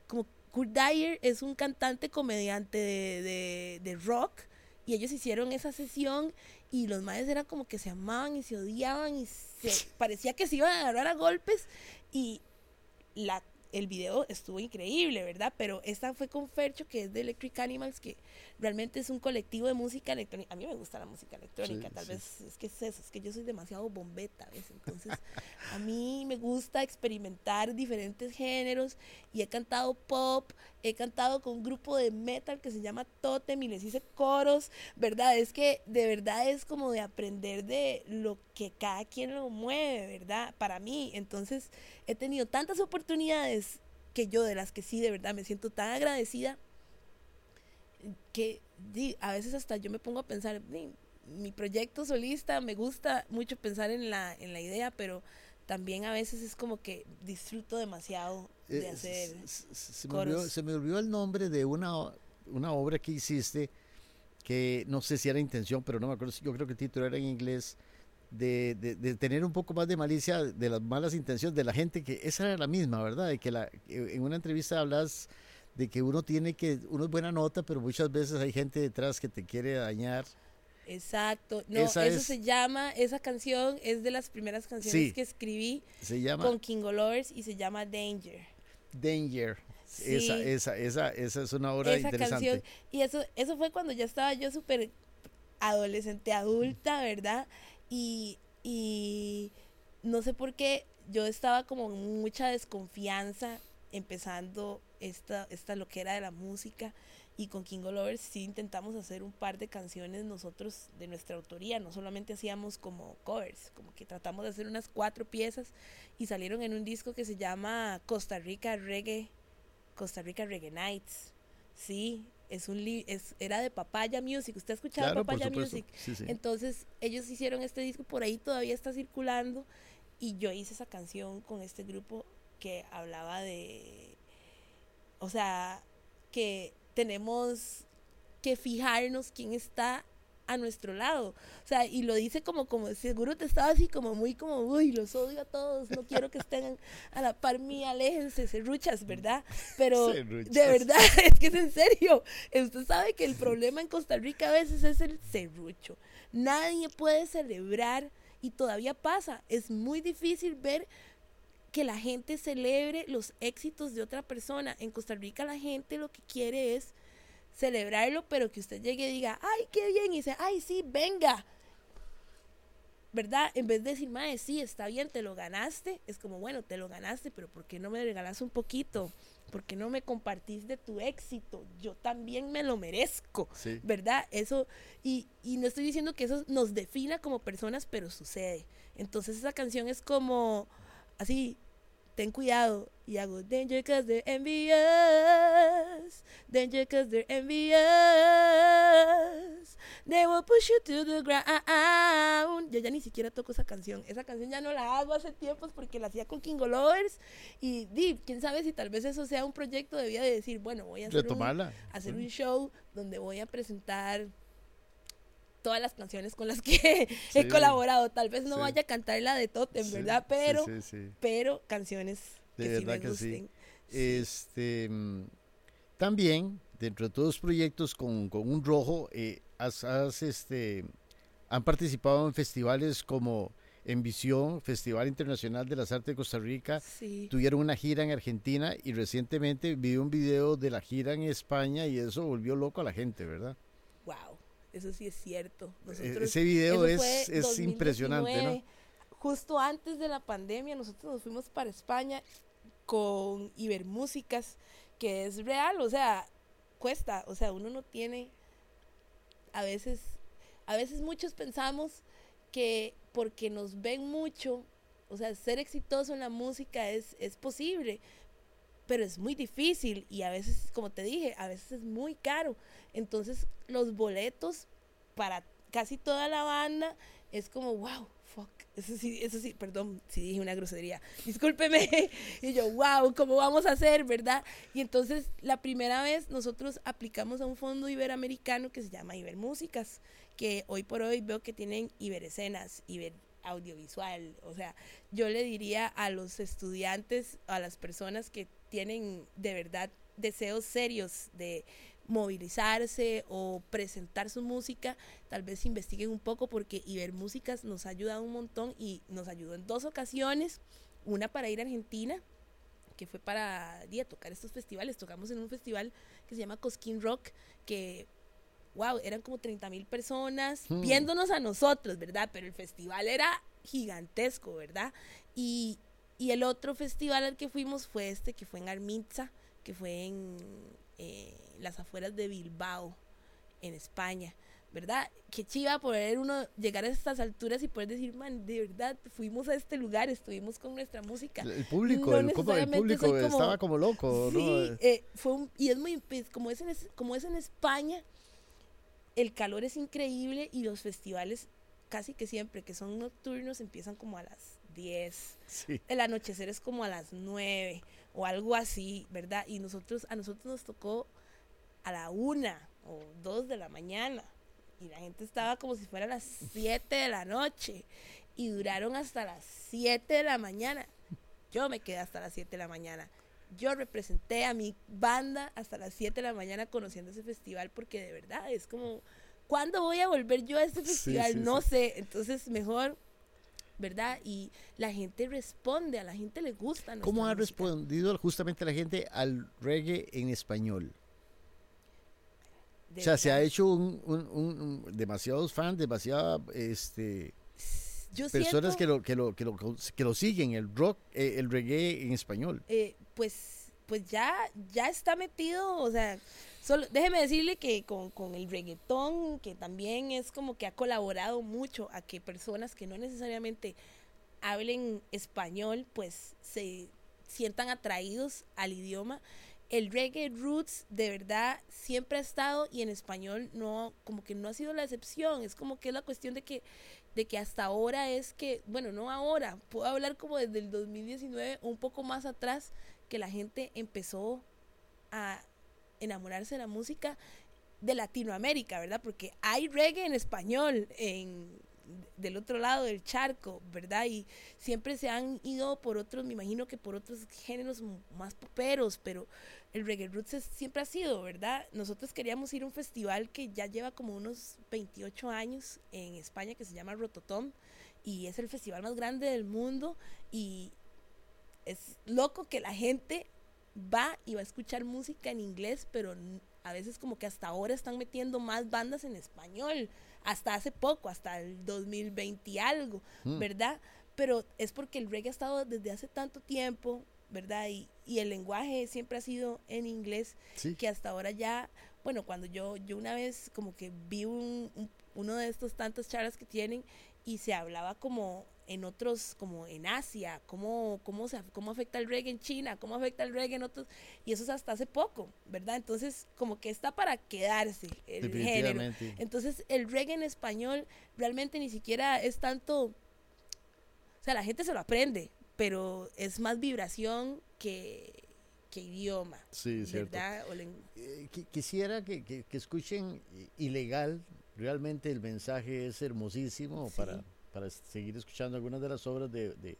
Speaker 2: Como Kurt Dyer es un cantante comediante de, de, rock y ellos hicieron esa sesión y los maes eran como que se amaban y se odiaban y se parecía que se iban a agarrar a golpes y la el video estuvo increíble, ¿verdad? Pero esta fue con Fercho, que es de Electric Animals, que realmente es un colectivo de música electrónica. A mí me gusta la música electrónica,
Speaker 1: Sí,
Speaker 2: tal
Speaker 1: sí.
Speaker 2: vez es que es eso, es que yo soy demasiado bombeta, ¿ves? Entonces, a mí me gusta experimentar diferentes géneros y he cantado pop, he cantado con un grupo de metal que se llama Totem y les hice coros, ¿verdad? Es que de verdad es como de aprender de lo que cada quien lo mueve, ¿verdad? Para mí, entonces he tenido tantas oportunidades que yo de las que sí de verdad me siento tan agradecida que di, a veces hasta yo me pongo a pensar, mi proyecto solista, me gusta mucho pensar en la, en la idea, pero también a veces es como que disfruto demasiado de
Speaker 1: Eh,
Speaker 2: hacer.
Speaker 1: se, me olvidó,
Speaker 2: coros.
Speaker 1: se me olvidó el nombre de una, una obra que hiciste que no sé si era intención, pero no me acuerdo. Yo creo que el título era en inglés. De, de- de tener un poco más de malicia de las malas intenciones de la gente, que esa era la misma, ¿verdad? De que la, que en una entrevista hablas de que uno tiene que, uno es buena nota, pero muchas veces hay gente detrás que te quiere dañar.
Speaker 2: Exacto. No,
Speaker 1: Esa
Speaker 2: eso
Speaker 1: es-
Speaker 2: se llama, esa canción es de las primeras canciones
Speaker 1: Sí.
Speaker 2: que escribí
Speaker 1: Se llama
Speaker 2: con King Lovers y se llama Danger.
Speaker 1: Danger. Esa,
Speaker 2: Sí.
Speaker 1: esa, esa, esa es una obra
Speaker 2: esa
Speaker 1: interesante.
Speaker 2: canción. Y eso, eso fue cuando ya estaba yo súper adolescente, adulta, ¿verdad? Y, y no sé por qué yo estaba como en mucha desconfianza empezando esta, esta loquera de la música. Y con King Lovers sí intentamos hacer un par de canciones nosotros de nuestra autoría, no solamente hacíamos como covers, como que tratamos de hacer unas cuatro piezas y salieron en un disco que se llama Costa Rica Reggae, Costa Rica Reggae Nights. Sí, es un li- es, era de Papaya Music. ¿Usted ha escuchado
Speaker 1: Claro,
Speaker 2: Papaya. Music?
Speaker 1: Sí, sí.
Speaker 2: Entonces, ellos hicieron este disco, por ahí todavía está circulando. Y yo hice esa canción con este grupo que hablaba de. O sea, que tenemos que fijarnos quién está a nuestro lado. O sea, y lo dice como, como seguro te estaba así como muy como, uy, los odio a todos, no quiero que estén a la par mía, aléjense, serruchas, ¿verdad? Pero
Speaker 1: Serruchas.
Speaker 2: de verdad, es que es en serio. Usted sabe que el problema en Costa Rica a veces es el serrucho. Nadie puede celebrar y todavía pasa. Es muy difícil ver que la gente celebre los éxitos de otra persona. En Costa Rica la gente lo que quiere es celebrarlo, pero que usted llegue y diga, ay, qué bien, y dice, ay, sí, venga. ¿Verdad? En vez de decir, madre, sí, está bien, te lo ganaste, es como, bueno, te lo ganaste, pero ¿por qué no me regalas un poquito? ¿Por qué no me compartís de tu éxito? Yo también me lo merezco.
Speaker 1: Sí.
Speaker 2: ¿verdad? Eso, y, y no estoy diciendo que eso nos defina como personas, pero sucede. Entonces esa canción es como, así, ten cuidado. Y hago, danger cause they're envious, danger cause they're envious, they will push you to the ground. Yo ya ni siquiera toco esa canción. Esa canción ya no la hago hace tiempos porque la hacía con King Lovers. Y di, quién sabe si tal vez eso sea un proyecto de vida de decir, bueno, voy a hacer un, hacer un show donde voy a presentar todas las canciones con las que
Speaker 1: Sí.
Speaker 2: he colaborado. Tal vez no
Speaker 1: Sí.
Speaker 2: vaya a cantar la de Totem, ¿verdad? Pero, pero canciones
Speaker 1: De
Speaker 2: que sí me
Speaker 1: que
Speaker 2: gusten.
Speaker 1: Este, mm, también, dentro de todos los proyectos con, con un rojo, eh, has, has, este, han participado en festivales como En Visión, Festival Internacional de las Artes de Costa Rica.
Speaker 2: Sí.
Speaker 1: Tuvieron una gira en Argentina y recientemente vi un video de la gira en España y eso volvió loco a la gente, ¿verdad?
Speaker 2: Eso sí es cierto.
Speaker 1: E-, ese video es, es impresionante, ¿no?
Speaker 2: Justo antes de la pandemia, nosotros nos fuimos para España con Ibermúsicas, que es real, o sea, cuesta, o sea, uno no tiene, a veces, a veces muchos pensamos que porque nos ven mucho, o sea, ser exitoso en la música es, es posible, pero es muy difícil y a veces, como te dije, a veces es muy caro. Entonces, los boletos para casi toda la banda es como, wow, fuck. Eso sí, eso sí, perdón si dije una grosería. Discúlpeme. y yo, wow, ¿cómo vamos a hacer, verdad? Y entonces, la primera vez nosotros aplicamos a un fondo iberoamericano que se llama Ibermúsicas, que hoy por hoy veo que tienen Iberescenas, Iber audiovisual. O sea, yo le diría a los estudiantes, a las personas que tienen de verdad deseos serios de movilizarse o presentar su música, tal vez investiguen un poco porque Ibermúsicas nos ha ayudado un montón y nos ayudó en dos ocasiones, una para ir a Argentina, que fue para día tocar estos festivales, tocamos en un festival que se llama Cosquín Rock, que wow, eran como 30 mil personas hmm. viéndonos a nosotros, ¿verdad? Pero el festival era gigantesco, ¿verdad? Y, y, el otro festival al que fuimos fue este, que fue en Armitza, que fue en eh, las afueras de Bilbao, en España. ¿verdad? Qué chiva poder uno llegar a estas alturas y poder decir, man, de verdad, fuimos a este lugar, estuvimos con nuestra música.
Speaker 1: El público, el, público estaba como loco,
Speaker 2: sí, eh, fue y es muy, pues, como, es en, como es en España, el calor es increíble y los festivales casi que siempre que son nocturnos empiezan como a las 10. El anochecer es como a las 9 o algo así, ¿verdad? Y nosotros a nosotros nos tocó a la 1 o 2 de la mañana y la gente estaba como si fuera a las 7 de la noche y duraron hasta las 7 de la mañana. Yo me quedé hasta las 7 de la mañana yo representé a mi banda hasta las 7 de la mañana conociendo ese festival porque de verdad es como, ¿cuándo voy a volver yo a este festival? no sé, entonces mejor, ¿verdad? Y la gente responde, a la gente le gusta.
Speaker 1: ¿Cómo ha respondido justamente la gente al reggae en español? o sea, se ha hecho un, un, demasiados fans, demasiadas este, personas que, lo, que, lo, que, lo, que lo siguen, el rock, eh, el reggae en español.
Speaker 2: Eh, pues, pues ya, ya está metido, o sea, solo, déjeme decirle que con, con, el reggaetón, que también es como que ha colaborado mucho a que personas que no necesariamente hablen español, pues se sientan atraídos al idioma. El reggae roots de verdad siempre ha estado y en español no, como que no ha sido la excepción. Es como que es la cuestión de que de que hasta ahora es que, bueno, no ahora, puedo hablar como desde el 2019, un poco más atrás, que la gente empezó a enamorarse de la música de Latinoamérica, ¿verdad? Porque hay reggae en español en, del otro lado del charco, ¿verdad? Y siempre se han ido por otros, me imagino que por otros géneros más poperos, pero el reggae roots siempre ha sido, ¿verdad? Nosotros queríamos ir a un festival que ya lleva como unos 28 años en España que se llama Rototom y es el festival más grande del mundo y es loco que la gente va y va a escuchar música en inglés, pero a veces como que hasta ahora están metiendo más bandas en español, hasta hace poco, hasta el 2020 y algo, mm. ¿verdad? Pero es porque el reggae ha estado desde hace tanto tiempo, ¿verdad? Y, y el lenguaje siempre ha sido en inglés, que hasta ahora ya, bueno, cuando yo, yo una vez como que vi un, uno de estos tantos charlas que tienen y se hablaba como en otros, como en Asia, cómo, cómo, se, cómo afecta el reggae en China, cómo afecta el reggae en otros, y eso es hasta hace poco, ¿verdad? Entonces, como que está para quedarse el género. Entonces, el reggae en español realmente ni siquiera es tanto, o sea, la gente se lo aprende, pero es más vibración que, que idioma.
Speaker 1: Sí, ¿verdad? Eh, quisiera que, que, escuchen ilegal, realmente el mensaje es hermosísimo para para seguir escuchando algunas de las obras de,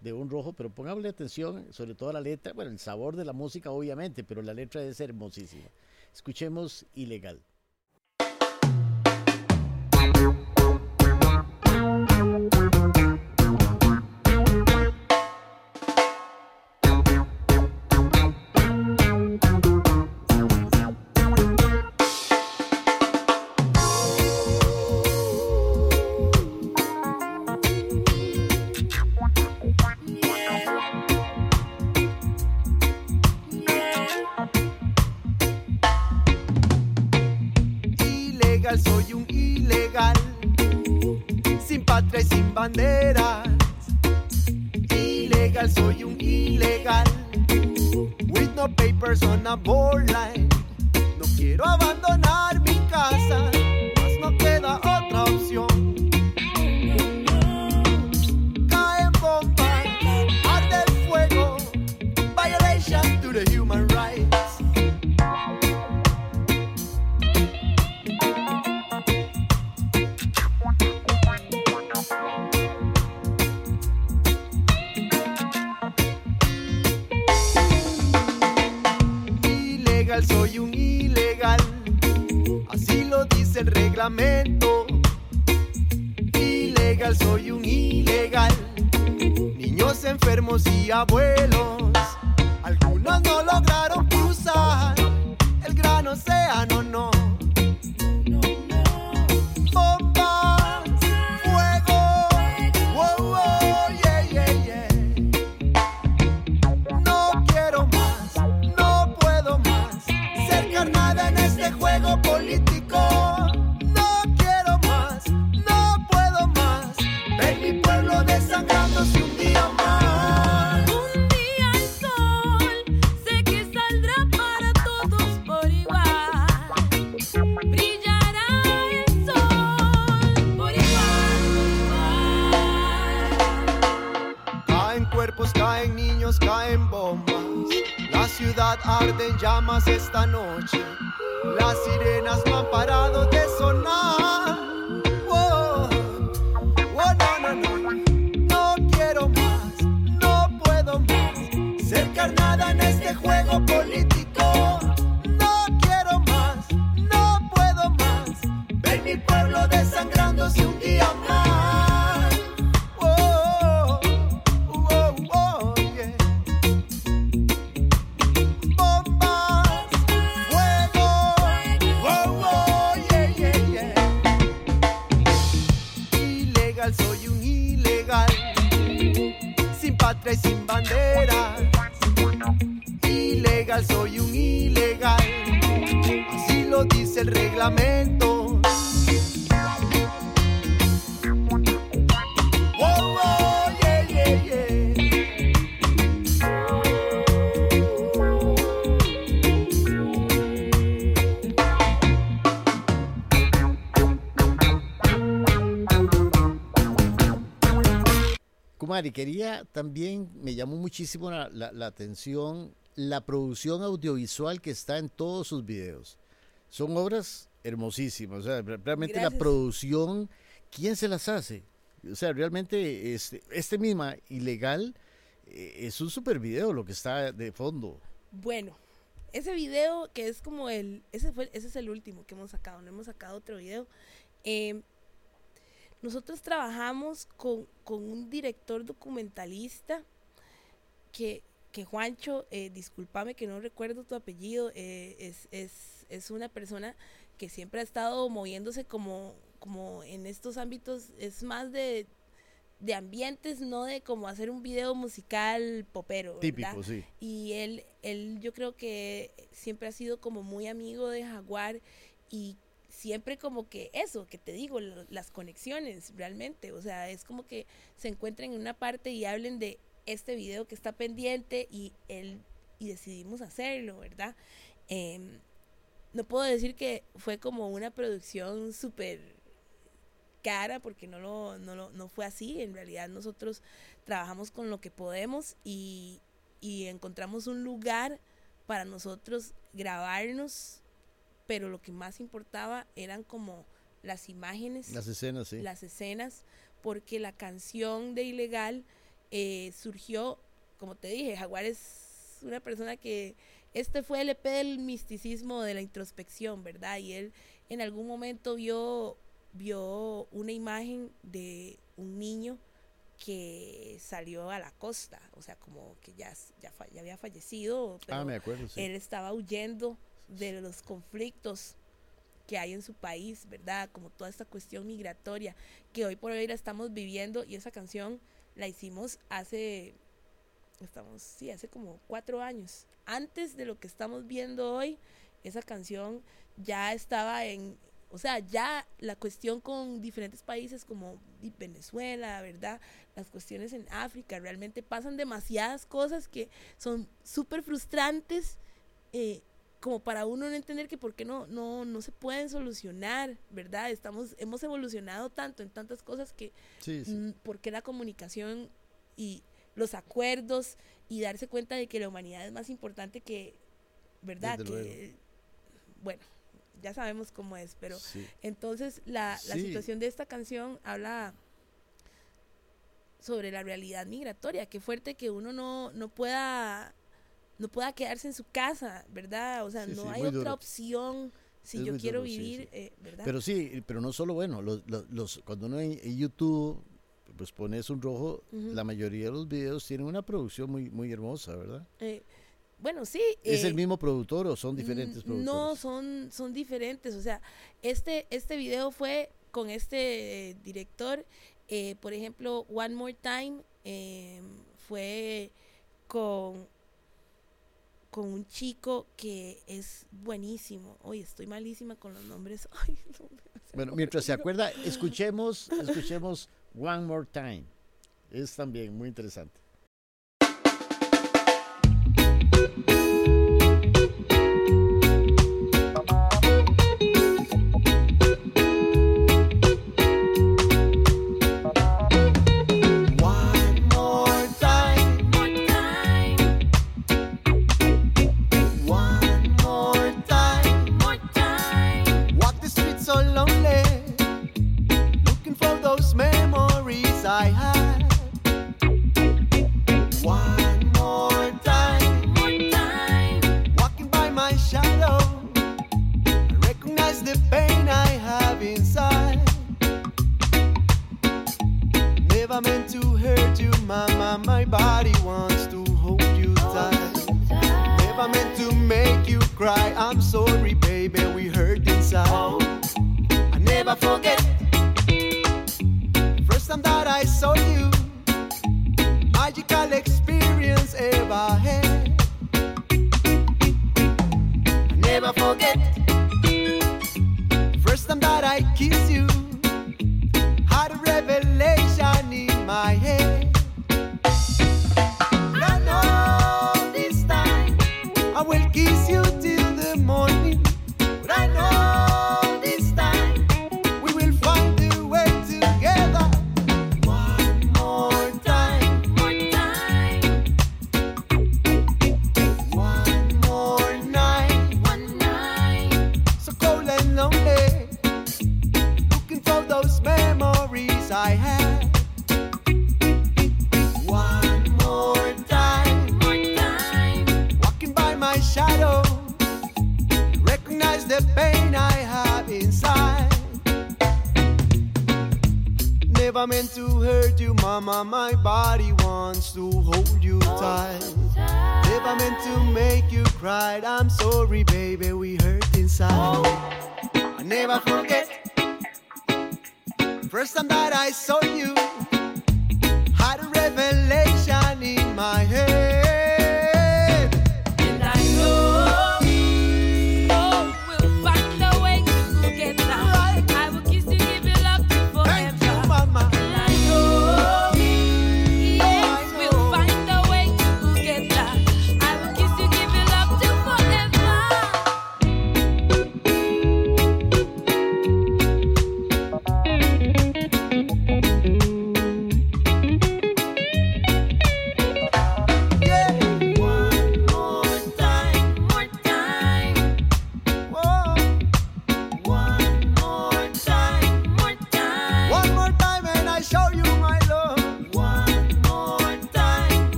Speaker 1: de, Un Rojo, pero póngale atención, sobre todo la letra, bueno, el sabor de la música obviamente, pero la letra es hermosísima. Escuchemos. Ilegal,
Speaker 3: arde en llamas esta noche.
Speaker 1: Muchísimo la, la- la atención la producción audiovisual que está en todos sus videos. Son obras hermosísimas, o sea, re- realmente la producción, ¿quién se las hace? O sea, realmente este, este misma ilegal eh, es un super video lo que está de fondo.
Speaker 2: Bueno, ese video que es como el, ese fue, ese es el último que hemos sacado, no hemos sacado otro video. Eh, nosotros trabajamos con, con un director documentalista que, que Juancho, eh, discúlpame que no recuerdo tu apellido, eh, es, es, es una persona que siempre ha estado moviéndose como, como en estos ámbitos, es más de, de ambientes, no de como hacer un video musical popero. ¿verdad?
Speaker 1: Típico, sí.
Speaker 2: Y él, él yo creo que siempre ha sido como muy amigo de Jaguar y siempre como que eso, que te digo, lo- las conexiones realmente, o sea, es como que se encuentren en una parte y hablen de este video que está pendiente y él y decidimos hacerlo, ¿verdad? Em, no puedo decir que fue como una producción súper cara porque no lo, no lo no fue así en realidad nosotros trabajamos con lo que podemos y, y encontramos un lugar para nosotros grabarnos pero lo que más importaba eran como las imágenes
Speaker 1: Las escenas, sí.
Speaker 2: las escenas, porque la canción de Ilegal eh, surgió, como te dije, Jaguar es una persona que, este fue el EP del misticismo, de la introspección, ¿verdad? Y él en algún momento vio, vio una imagen de un niño que salió a la costa, o sea, como que ya, ya, fa- ya había fallecido, pero
Speaker 1: ah, me acuerdo, sí.
Speaker 2: él estaba huyendo de los conflictos que hay en su país, ¿verdad? Como toda esta cuestión migratoria que hoy por hoy la estamos viviendo y esa canción la hicimos hace, estamos, sí, hace como cuatro años. Antes de lo que estamos viendo hoy, esa canción ya estaba en, O sea, ya la cuestión con diferentes países como Venezuela, ¿verdad? Las cuestiones en África, realmente pasan demasiadas cosas que son súper frustrantes eh, como para uno no entender que por qué no, no, no se pueden solucionar, ¿verdad? Estamos, hemos evolucionado tanto en tantas cosas que
Speaker 3: Sí, sí.
Speaker 2: por qué la comunicación y los acuerdos y darse cuenta de que la humanidad es más importante que, ¿verdad?
Speaker 3: Desde
Speaker 2: que, bueno, ya sabemos cómo es, pero
Speaker 3: Sí.
Speaker 2: entonces la, la situación de esta canción habla sobre la realidad migratoria. Qué fuerte que uno no, no pueda no pueda quedarse en su casa, ¿verdad? O sea,
Speaker 3: Sí,
Speaker 2: no
Speaker 3: sí,
Speaker 2: hay otra
Speaker 3: duro.
Speaker 2: opción si
Speaker 3: Es
Speaker 2: yo quiero
Speaker 3: duro,
Speaker 2: vivir, eh, ¿verdad?
Speaker 3: Pero sí, pero no solo bueno, los, los, los- cuando uno en, en YouTube pues pones un rojo, la mayoría de los videos tienen una producción muy, muy hermosa, ¿verdad?
Speaker 2: Eh, bueno, sí.
Speaker 3: ¿Es
Speaker 2: eh,
Speaker 3: el mismo productor o son diferentes productores?
Speaker 2: No, son, son diferentes. O sea, este, este video fue con este eh, director. eh, por ejemplo, One More Time eh, fue con, con un chico que es buenísimo. Hoy estoy malísima con los nombres. Ay, no
Speaker 3: Bueno, mientras se acuerda, escuchemos, escuchemos One More Time. Es también muy interesante.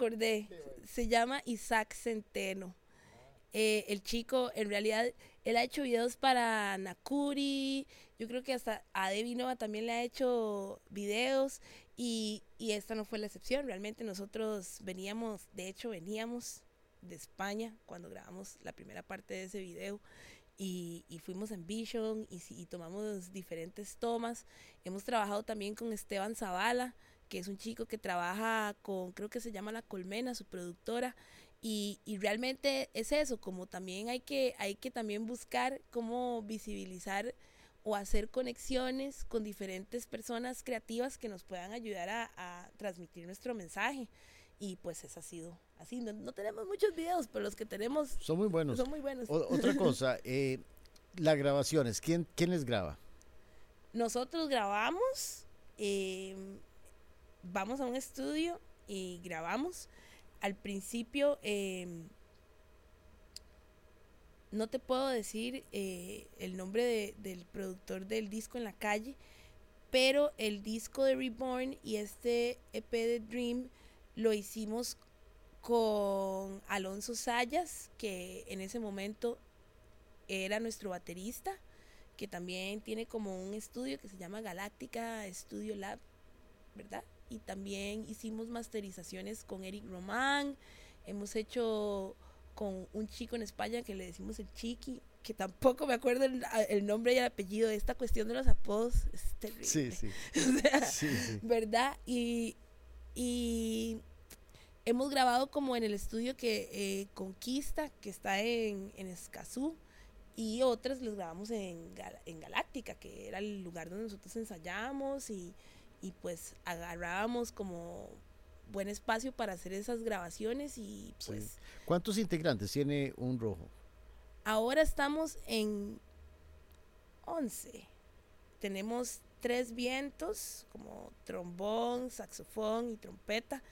Speaker 2: Acordé. Se llama Isaac Centeno. Eh, el chico, en realidad, él ha hecho videos para Nakuri. Yo creo que hasta a Debbie Nova también le ha hecho videos. Y, y esta no fue la excepción. Realmente nosotros veníamos, de hecho, veníamos de España cuando grabamos la primera parte de ese video. Y, y, fuimos en Vision y, y, tomamos diferentes tomas. Hemos trabajado también con Esteban Zavala, que es un chico que trabaja con, creo que se llama La Colmena, su productora. Y, y, realmente es eso, como también hay que, hay que también buscar cómo visibilizar o hacer conexiones con diferentes personas creativas que nos puedan ayudar a, a transmitir nuestro mensaje. Y pues eso ha sido así. No, no, tenemos muchos videos, pero los que tenemos
Speaker 1: son muy buenos.
Speaker 2: Son muy buenos.
Speaker 1: O, otra cosa, eh, las grabaciones, ¿quién, ¿quién les graba?
Speaker 2: Nosotros grabamos, eh, vamos a un estudio y grabamos. Al principio, eh, no te puedo decir eh, el nombre de, del productor del disco en la calle, pero el disco de Reborn y este EP de Dream lo hicimos con Alonso Sayas, que en ese momento era nuestro baterista, que también tiene como un estudio que se llama Galáctica Studio Lab, ¿verdad? Y también hicimos masterizaciones con Eric Román, hemos hecho con un chico en España que le decimos el Chiqui, que tampoco me acuerdo el, el, nombre y el apellido de esta cuestión de los apodos, es terrible.
Speaker 1: Sí, sí.
Speaker 2: o sea,
Speaker 1: sí, sí.
Speaker 2: ¿verdad? Y, y hemos grabado como en el estudio que eh, Conquista, que está en, en Escazú, y otras los grabamos en, en Galáctica, que era el lugar donde nosotros ensayábamos y, y pues agarrábamos como buen espacio para hacer esas grabaciones y pues...
Speaker 1: Sí. ¿Cuántos integrantes tiene un rojo?
Speaker 2: Ahora estamos en 11. Tenemos tres vientos, como trombón, saxofón y trompeta.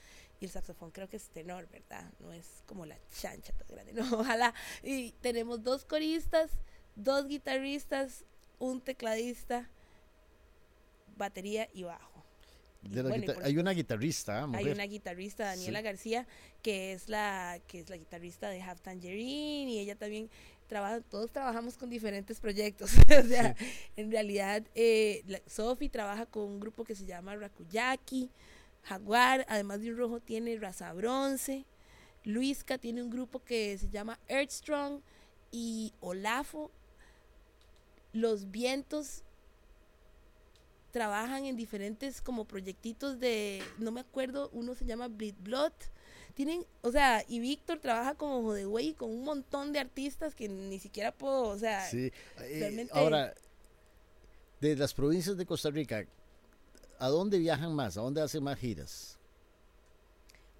Speaker 2: Y el saxofón creo que es tenor, ¿verdad? No es como la chancha tan grande, no, ojalá. Y tenemos dos coristas, dos guitarristas, un tecladista, batería y bajo.
Speaker 1: Bueno, hay una guitarrista, mujer.
Speaker 2: Hay una guitarrista, Daniela sí. García, que es la que es la guitarrista de Half Tangerine y ella también trabaja, todos trabajamos con diferentes proyectos. o sea, sí. en realidad, eh, Sofi trabaja con un grupo que se llama Rakuyaki, Jaguar, además de un rojo tiene Raza Bronce, Luisca tiene un grupo que se llama Earthstrong y Olafo. Los vientos trabajan en diferentes como proyectitos de, no me acuerdo, uno se llama Bleed Blood. Tienen, o sea, y Víctor trabaja como Jodeway con un montón de artistas que ni siquiera puedo, o sea,
Speaker 1: sí. realmente... Ahora, de las provincias de Costa Rica, ¿a dónde viajan más? ¿A dónde hacen más giras?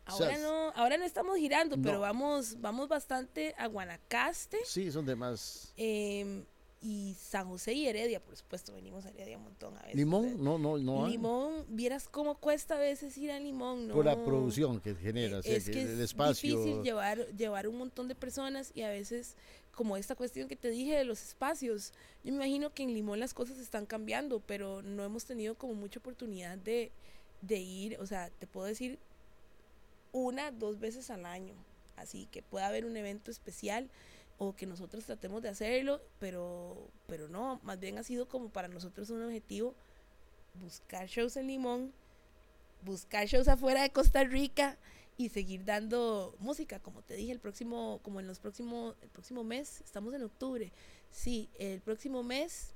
Speaker 2: Ahora o sea, no, ahora no estamos girando, no. pero vamos, vamos bastante a Guanacaste.
Speaker 1: Sí, son de más.
Speaker 2: Eh, y San José y Heredia, por supuesto, venimos a Heredia un montón a veces.
Speaker 1: Limón, no, no, no.
Speaker 2: Limón, vieras cómo cuesta a veces ir a Limón, ¿no?
Speaker 1: Por la producción que genera,
Speaker 2: es,
Speaker 1: o sea,
Speaker 2: que
Speaker 1: el
Speaker 2: es
Speaker 1: espacio.
Speaker 2: difícil llevar, llevar un montón de personas y a veces, como esta cuestión que te dije de los espacios, yo me imagino que en Limón las cosas están cambiando, pero no hemos tenido como mucha oportunidad de, de ir, o sea, te puedo decir una, dos veces al año, así que pueda haber un evento especial o que nosotros tratemos de hacerlo, pero, pero no, más bien ha sido como para nosotros un objetivo buscar shows en Limón, buscar shows afuera de Costa Rica y seguir dando música, como te dije, el próximo, como en los próximos, el próximo mes, estamos en octubre, sí, el próximo mes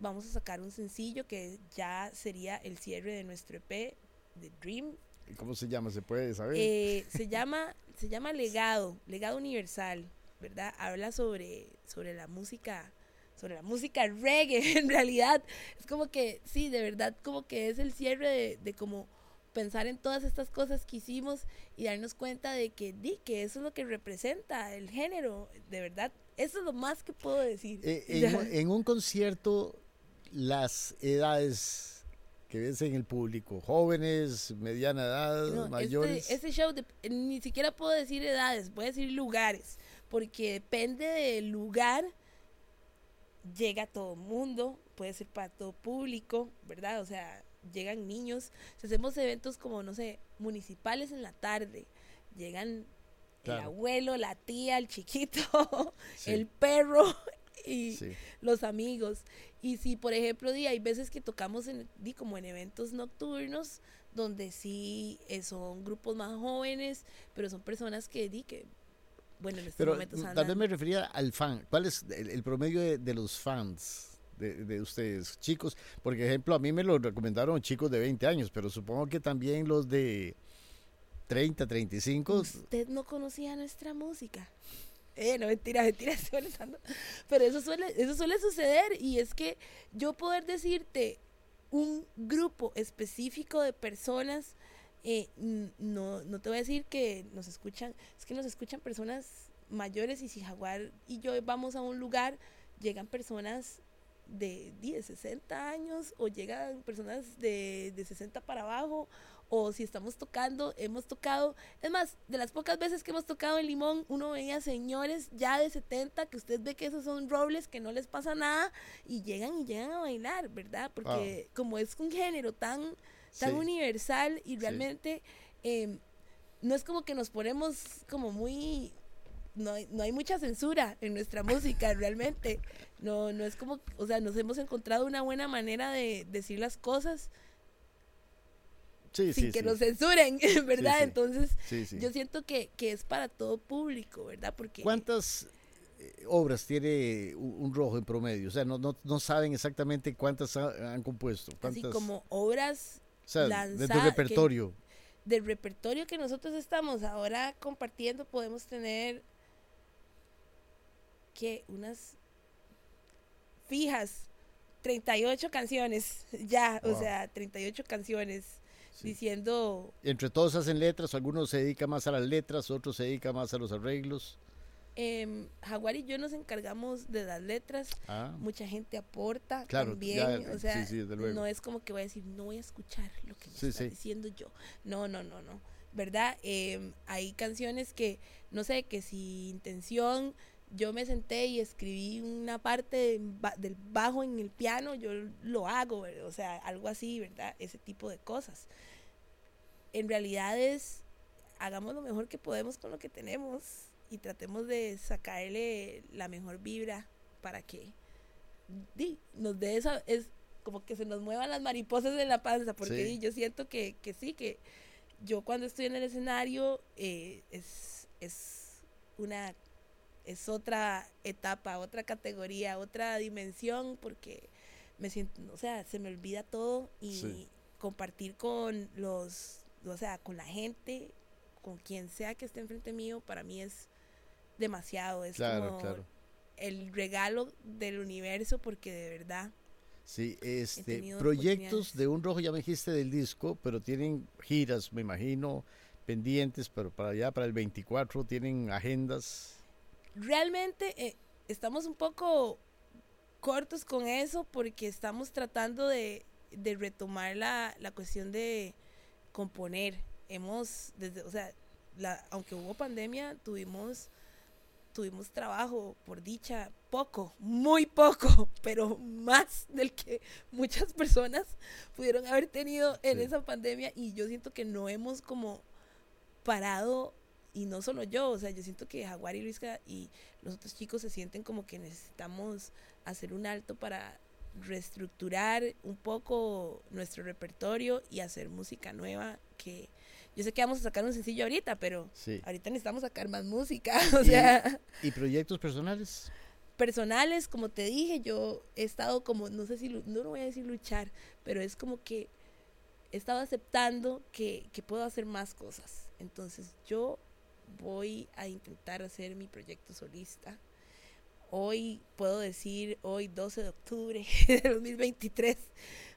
Speaker 2: vamos a sacar un sencillo que ya sería el cierre de nuestro EP de Dream.
Speaker 1: ¿Cómo se llama? ¿Se puede saber?
Speaker 2: Eh, se llama, se llama Legado, Legado Universal. ¿Verdad? Habla sobre, sobre la música, sobre la música reggae, en realidad. Es como que, sí, de verdad, como que es el cierre de, de como pensar en todas estas cosas que hicimos y darnos cuenta de que, di, que eso es lo que representa el género, de verdad. Eso es lo más que puedo decir.
Speaker 1: Eh, en, en, un concierto, las edades que ves en el público, jóvenes, mediana edad, no, mayores.
Speaker 2: Este, este show, de, ni siquiera puedo decir edades, voy a decir lugares porque depende del lugar, llega todo mundo, puede ser para todo público, ¿verdad? O sea, llegan niños. Si hacemos eventos como, no sé, municipales en la tarde, llegan el abuelo, la tía, el chiquito, el perro y los amigos. Y si, por ejemplo, hay veces que tocamos en, como en eventos nocturnos, donde sí eh, son grupos más jóvenes, pero son personas que, di, que bueno, en este momento
Speaker 1: Tal vez me refería al fan. ¿Cuál es el, promedio de, los fans? De, ustedes, chicos, por ejemplo, a mí me lo recomendaron chicos de 20 años, pero supongo que también los de 30, 35.
Speaker 2: Usted no conocía nuestra música. Eh, no, mentira, mentira, estoy Pero eso suele, eso suele suceder y es que yo poder decirte un grupo específico de personas, eh, no, no te voy a decir que nos escuchan, es que nos escuchan personas mayores y si Jaguar y yo vamos a un lugar, llegan personas de 10, 60 años o llegan personas de, de 60 para abajo o si estamos tocando, hemos tocado, es más, de las pocas veces que hemos tocado en Limón, uno veía señores ya de 70 que usted ve que esos son robles, que no les pasa nada y llegan y llegan a bailar, ¿verdad? Porque como es un género tan, tan universal y realmente em, no es como que nos ponemos como muy... No hay, no hay mucha censura en nuestra música realmente. No, no es como, o sea, nos hemos encontrado una buena manera de decir las cosas sin que nos censuren, ¿verdad? Entonces, yo siento que, es para todo público, ¿verdad? Porque
Speaker 1: ¿Cuántas eh, obras tiene un, rojo en promedio? O sea, no, no, saben exactamente cuántas han compuesto.
Speaker 2: Así como obras
Speaker 1: de tu repertorio.
Speaker 2: del repertorio que nosotros estamos ahora compartiendo, podemos tener que unas fijas 38 canciones, ya, o sea, 38 canciones diciendo...
Speaker 1: Entre todos hacen letras, algunos se dedican más a las letras, otros se dedican más a los arreglos.
Speaker 2: Eh, Jaguar y yo nos encargamos de las letras. Ah. Mucha gente aporta también. o sea, no es como que voy a decir, no voy a escuchar lo que estoy diciendo yo. No, no, no, no. ¿Verdad? Em, hay canciones que, no sé, que si intención yo me senté y escribí una parte del bajo en el piano, yo lo hago, o sea, algo así, ¿verdad? Ese tipo de cosas. En realidad es, hagamos lo mejor que podemos con lo que tenemos y tratemos de sacarle la mejor vibra para que nos dé esa, es como que se nos muevan las mariposas en la panza, porque yo siento que, que, sí, que yo cuando estoy en el escenario eh, es, es una es otra etapa, otra categoría, otra dimensión, porque me siento, o sea, se me olvida todo y compartir con los, o sea, con la gente, con quien sea que esté enfrente mío, para mí es demasiado, es como el regalo del universo, porque de verdad.
Speaker 1: Sí, este, proyectos de Un Rojo, ya me dijiste del disco, pero tienen giras, me imagino, pendientes, pero para allá, para el 24, tienen agendas
Speaker 2: realmente eh, estamos un poco cortos con eso porque estamos tratando de, retomar la, cuestión de componer. Hemos, desde, o sea, la, aunque hubo pandemia, tuvimos, tuvimos trabajo, por dicha, poco, muy poco, pero más del que muchas personas pudieron haber tenido en esa pandemia y yo siento que no hemos como parado y no solo yo, o sea, yo siento que Jaguar y Luisca y los otros chicos se sienten como que necesitamos hacer un alto para reestructurar un poco nuestro repertorio y hacer música nueva que yo sé que vamos a sacar un sencillo ahorita, pero ahorita necesitamos sacar más música, o sea,
Speaker 1: ¿Y proyectos personales?
Speaker 2: Personales, como te dije, yo he estado como, no sé si, no lo voy a decir luchar, pero es como que he estado aceptando que, que puedo hacer más cosas. Entonces yo voy a intentar hacer mi proyecto solista. Hoy puedo decir, hoy 12 de octubre de 2023,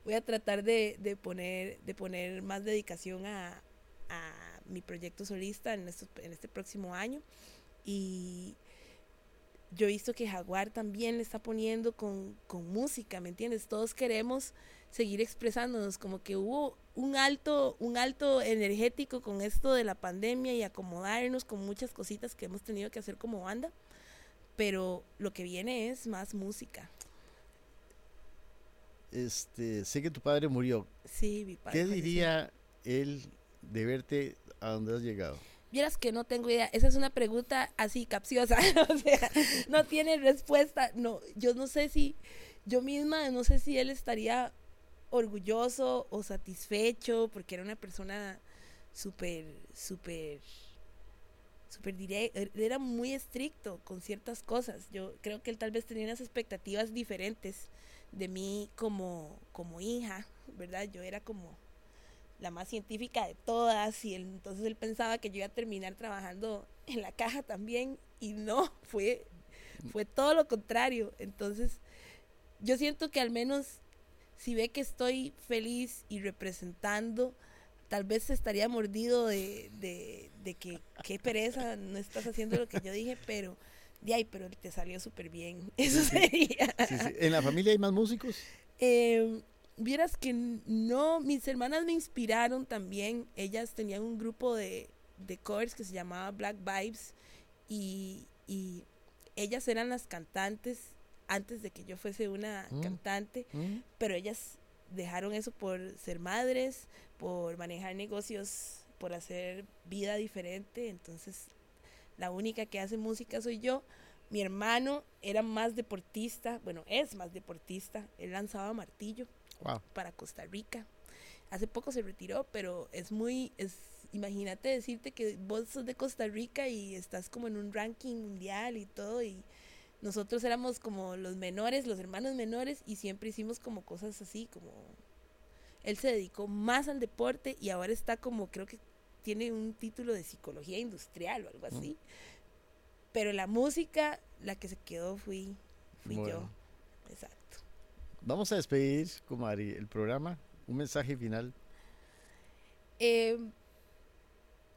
Speaker 2: voy a tratar de, poner, de poner más dedicación a, mi proyecto solista en, en este próximo año. Y yo he visto que Jaguar también le está poniendo con, con música, ¿me entiendes? Todos queremos seguir expresándonos, como que hubo un alto, un alto energético con esto de la pandemia y acomodarnos con muchas cositas que hemos tenido que hacer como banda, pero lo que viene es más música.
Speaker 1: este, sé que tu padre murió.
Speaker 2: Sí, mi padre.
Speaker 1: ¿Qué diría él de verte a donde has llegado?
Speaker 2: Vieras que no tengo idea. Esa es una pregunta así capciosa. o sea, no tiene respuesta. No, yo no sé si, yo misma no sé si él estaría orgulloso o satisfecho porque era una persona súper, súper, súper directa. Era muy estricto con ciertas cosas. Yo creo que él tal vez tenía unas expectativas diferentes de mí como, como hija, ¿verdad? Yo era como la más científica de todas y entonces él pensaba que yo iba a terminar trabajando en la caja también y no, fue, fue todo lo contrario. Entonces yo siento que al menos si ve que estoy feliz y representando, tal vez estaría mordido de, de, de que qué pereza, no estás haciendo lo que yo dije, pero de ahí, pero te salió súper bien. Eso sería.
Speaker 1: Sí, sí. ¿En la familia hay más músicos?
Speaker 2: Eh, vieras que no, mis hermanas me inspiraron también. Ellas tenían un grupo de, de covers que se llamaba Black Vibes y, y ellas eran las cantantes antes de que yo fuese una
Speaker 1: Mm.
Speaker 2: cantante,
Speaker 1: ¿Mm?
Speaker 2: pero ellas dejaron eso por ser madres, por manejar negocios, por hacer vida diferente. Entonces, la única que hace música soy yo. Mi hermano era más deportista, bueno, es más deportista. Él lanzaba martillo
Speaker 1: Wow.
Speaker 2: para Costa Rica. Hace poco se retiró, pero es muy, es, imagínate decirte que vos sos de Costa Rica y estás como en un ranking mundial y todo y nosotros éramos como los menores, los hermanos menores y siempre hicimos como cosas así, como él se dedicó más al deporte y ahora está como, creo que tiene un título de psicología industrial o algo así. Pero la música, la que se quedó fui, fui yo. Exacto.
Speaker 1: Vamos a despedir, Comari, el programa. Un mensaje final.
Speaker 2: Eh,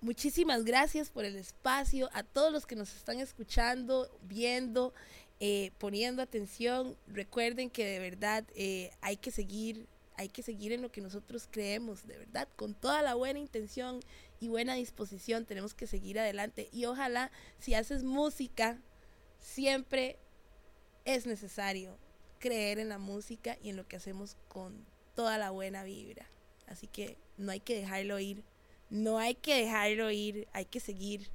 Speaker 2: muchísimas gracias por el espacio, a todos los que nos están escuchando, viendo, eh, poniendo atención. Recuerden que de verdad eh, hay que seguir, hay que seguir en lo que nosotros creemos, de verdad, con toda la buena intención y buena disposición tenemos que seguir adelante. Y ojalá si haces música, siempre es necesario creer en la música y en lo que hacemos con toda la buena vibra. Así que no hay que dejarlo ir. No hay que dejarlo ir. Hay que seguir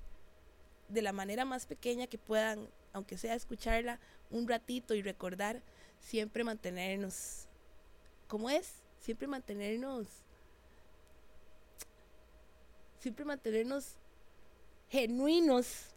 Speaker 2: de la manera más pequeña que puedan, aunque sea escucharla un ratito y recordar, siempre mantenernos, ¿cómo es? Siempre mantenernos, siempre mantenernos genuinos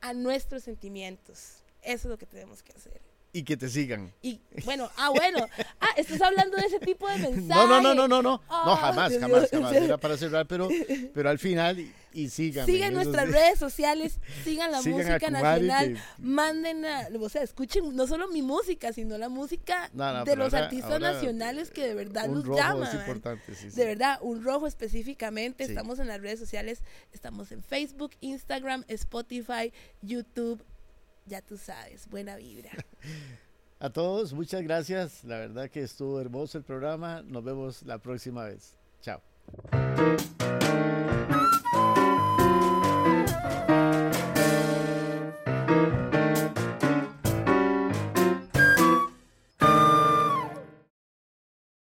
Speaker 2: a nuestros sentimientos. Eso es lo que tenemos que hacer.
Speaker 1: Y que te sigan.
Speaker 2: Y bueno, ah, bueno, ah, estás hablando de ese tipo de mensajes.
Speaker 1: No, no, no, no, no, no. no, jamás, jamás, jamás. Era para cerrar, pero, pero al final, y, y síganme.
Speaker 2: Sigan nuestras
Speaker 1: sí.
Speaker 2: redes sociales, sigan la
Speaker 1: Sigan
Speaker 2: música nacional, manden, a- o sea, escuchen no solo mi música, sino la música
Speaker 1: No, no,
Speaker 2: de los
Speaker 1: ahora-
Speaker 2: artistas
Speaker 1: ahora,
Speaker 2: nacionales que de verdad
Speaker 1: Un
Speaker 2: nos
Speaker 1: rojo
Speaker 2: llaman.
Speaker 1: es importante, sí, sí.
Speaker 2: De verdad, un rojo específicamente. Estamos en las redes sociales, estamos en Facebook, Instagram, Spotify, YouTube. Ya tú sabes, buena vibra.
Speaker 1: A todos, muchas gracias. La verdad que estuvo hermoso el programa. Nos vemos la próxima vez. Chao.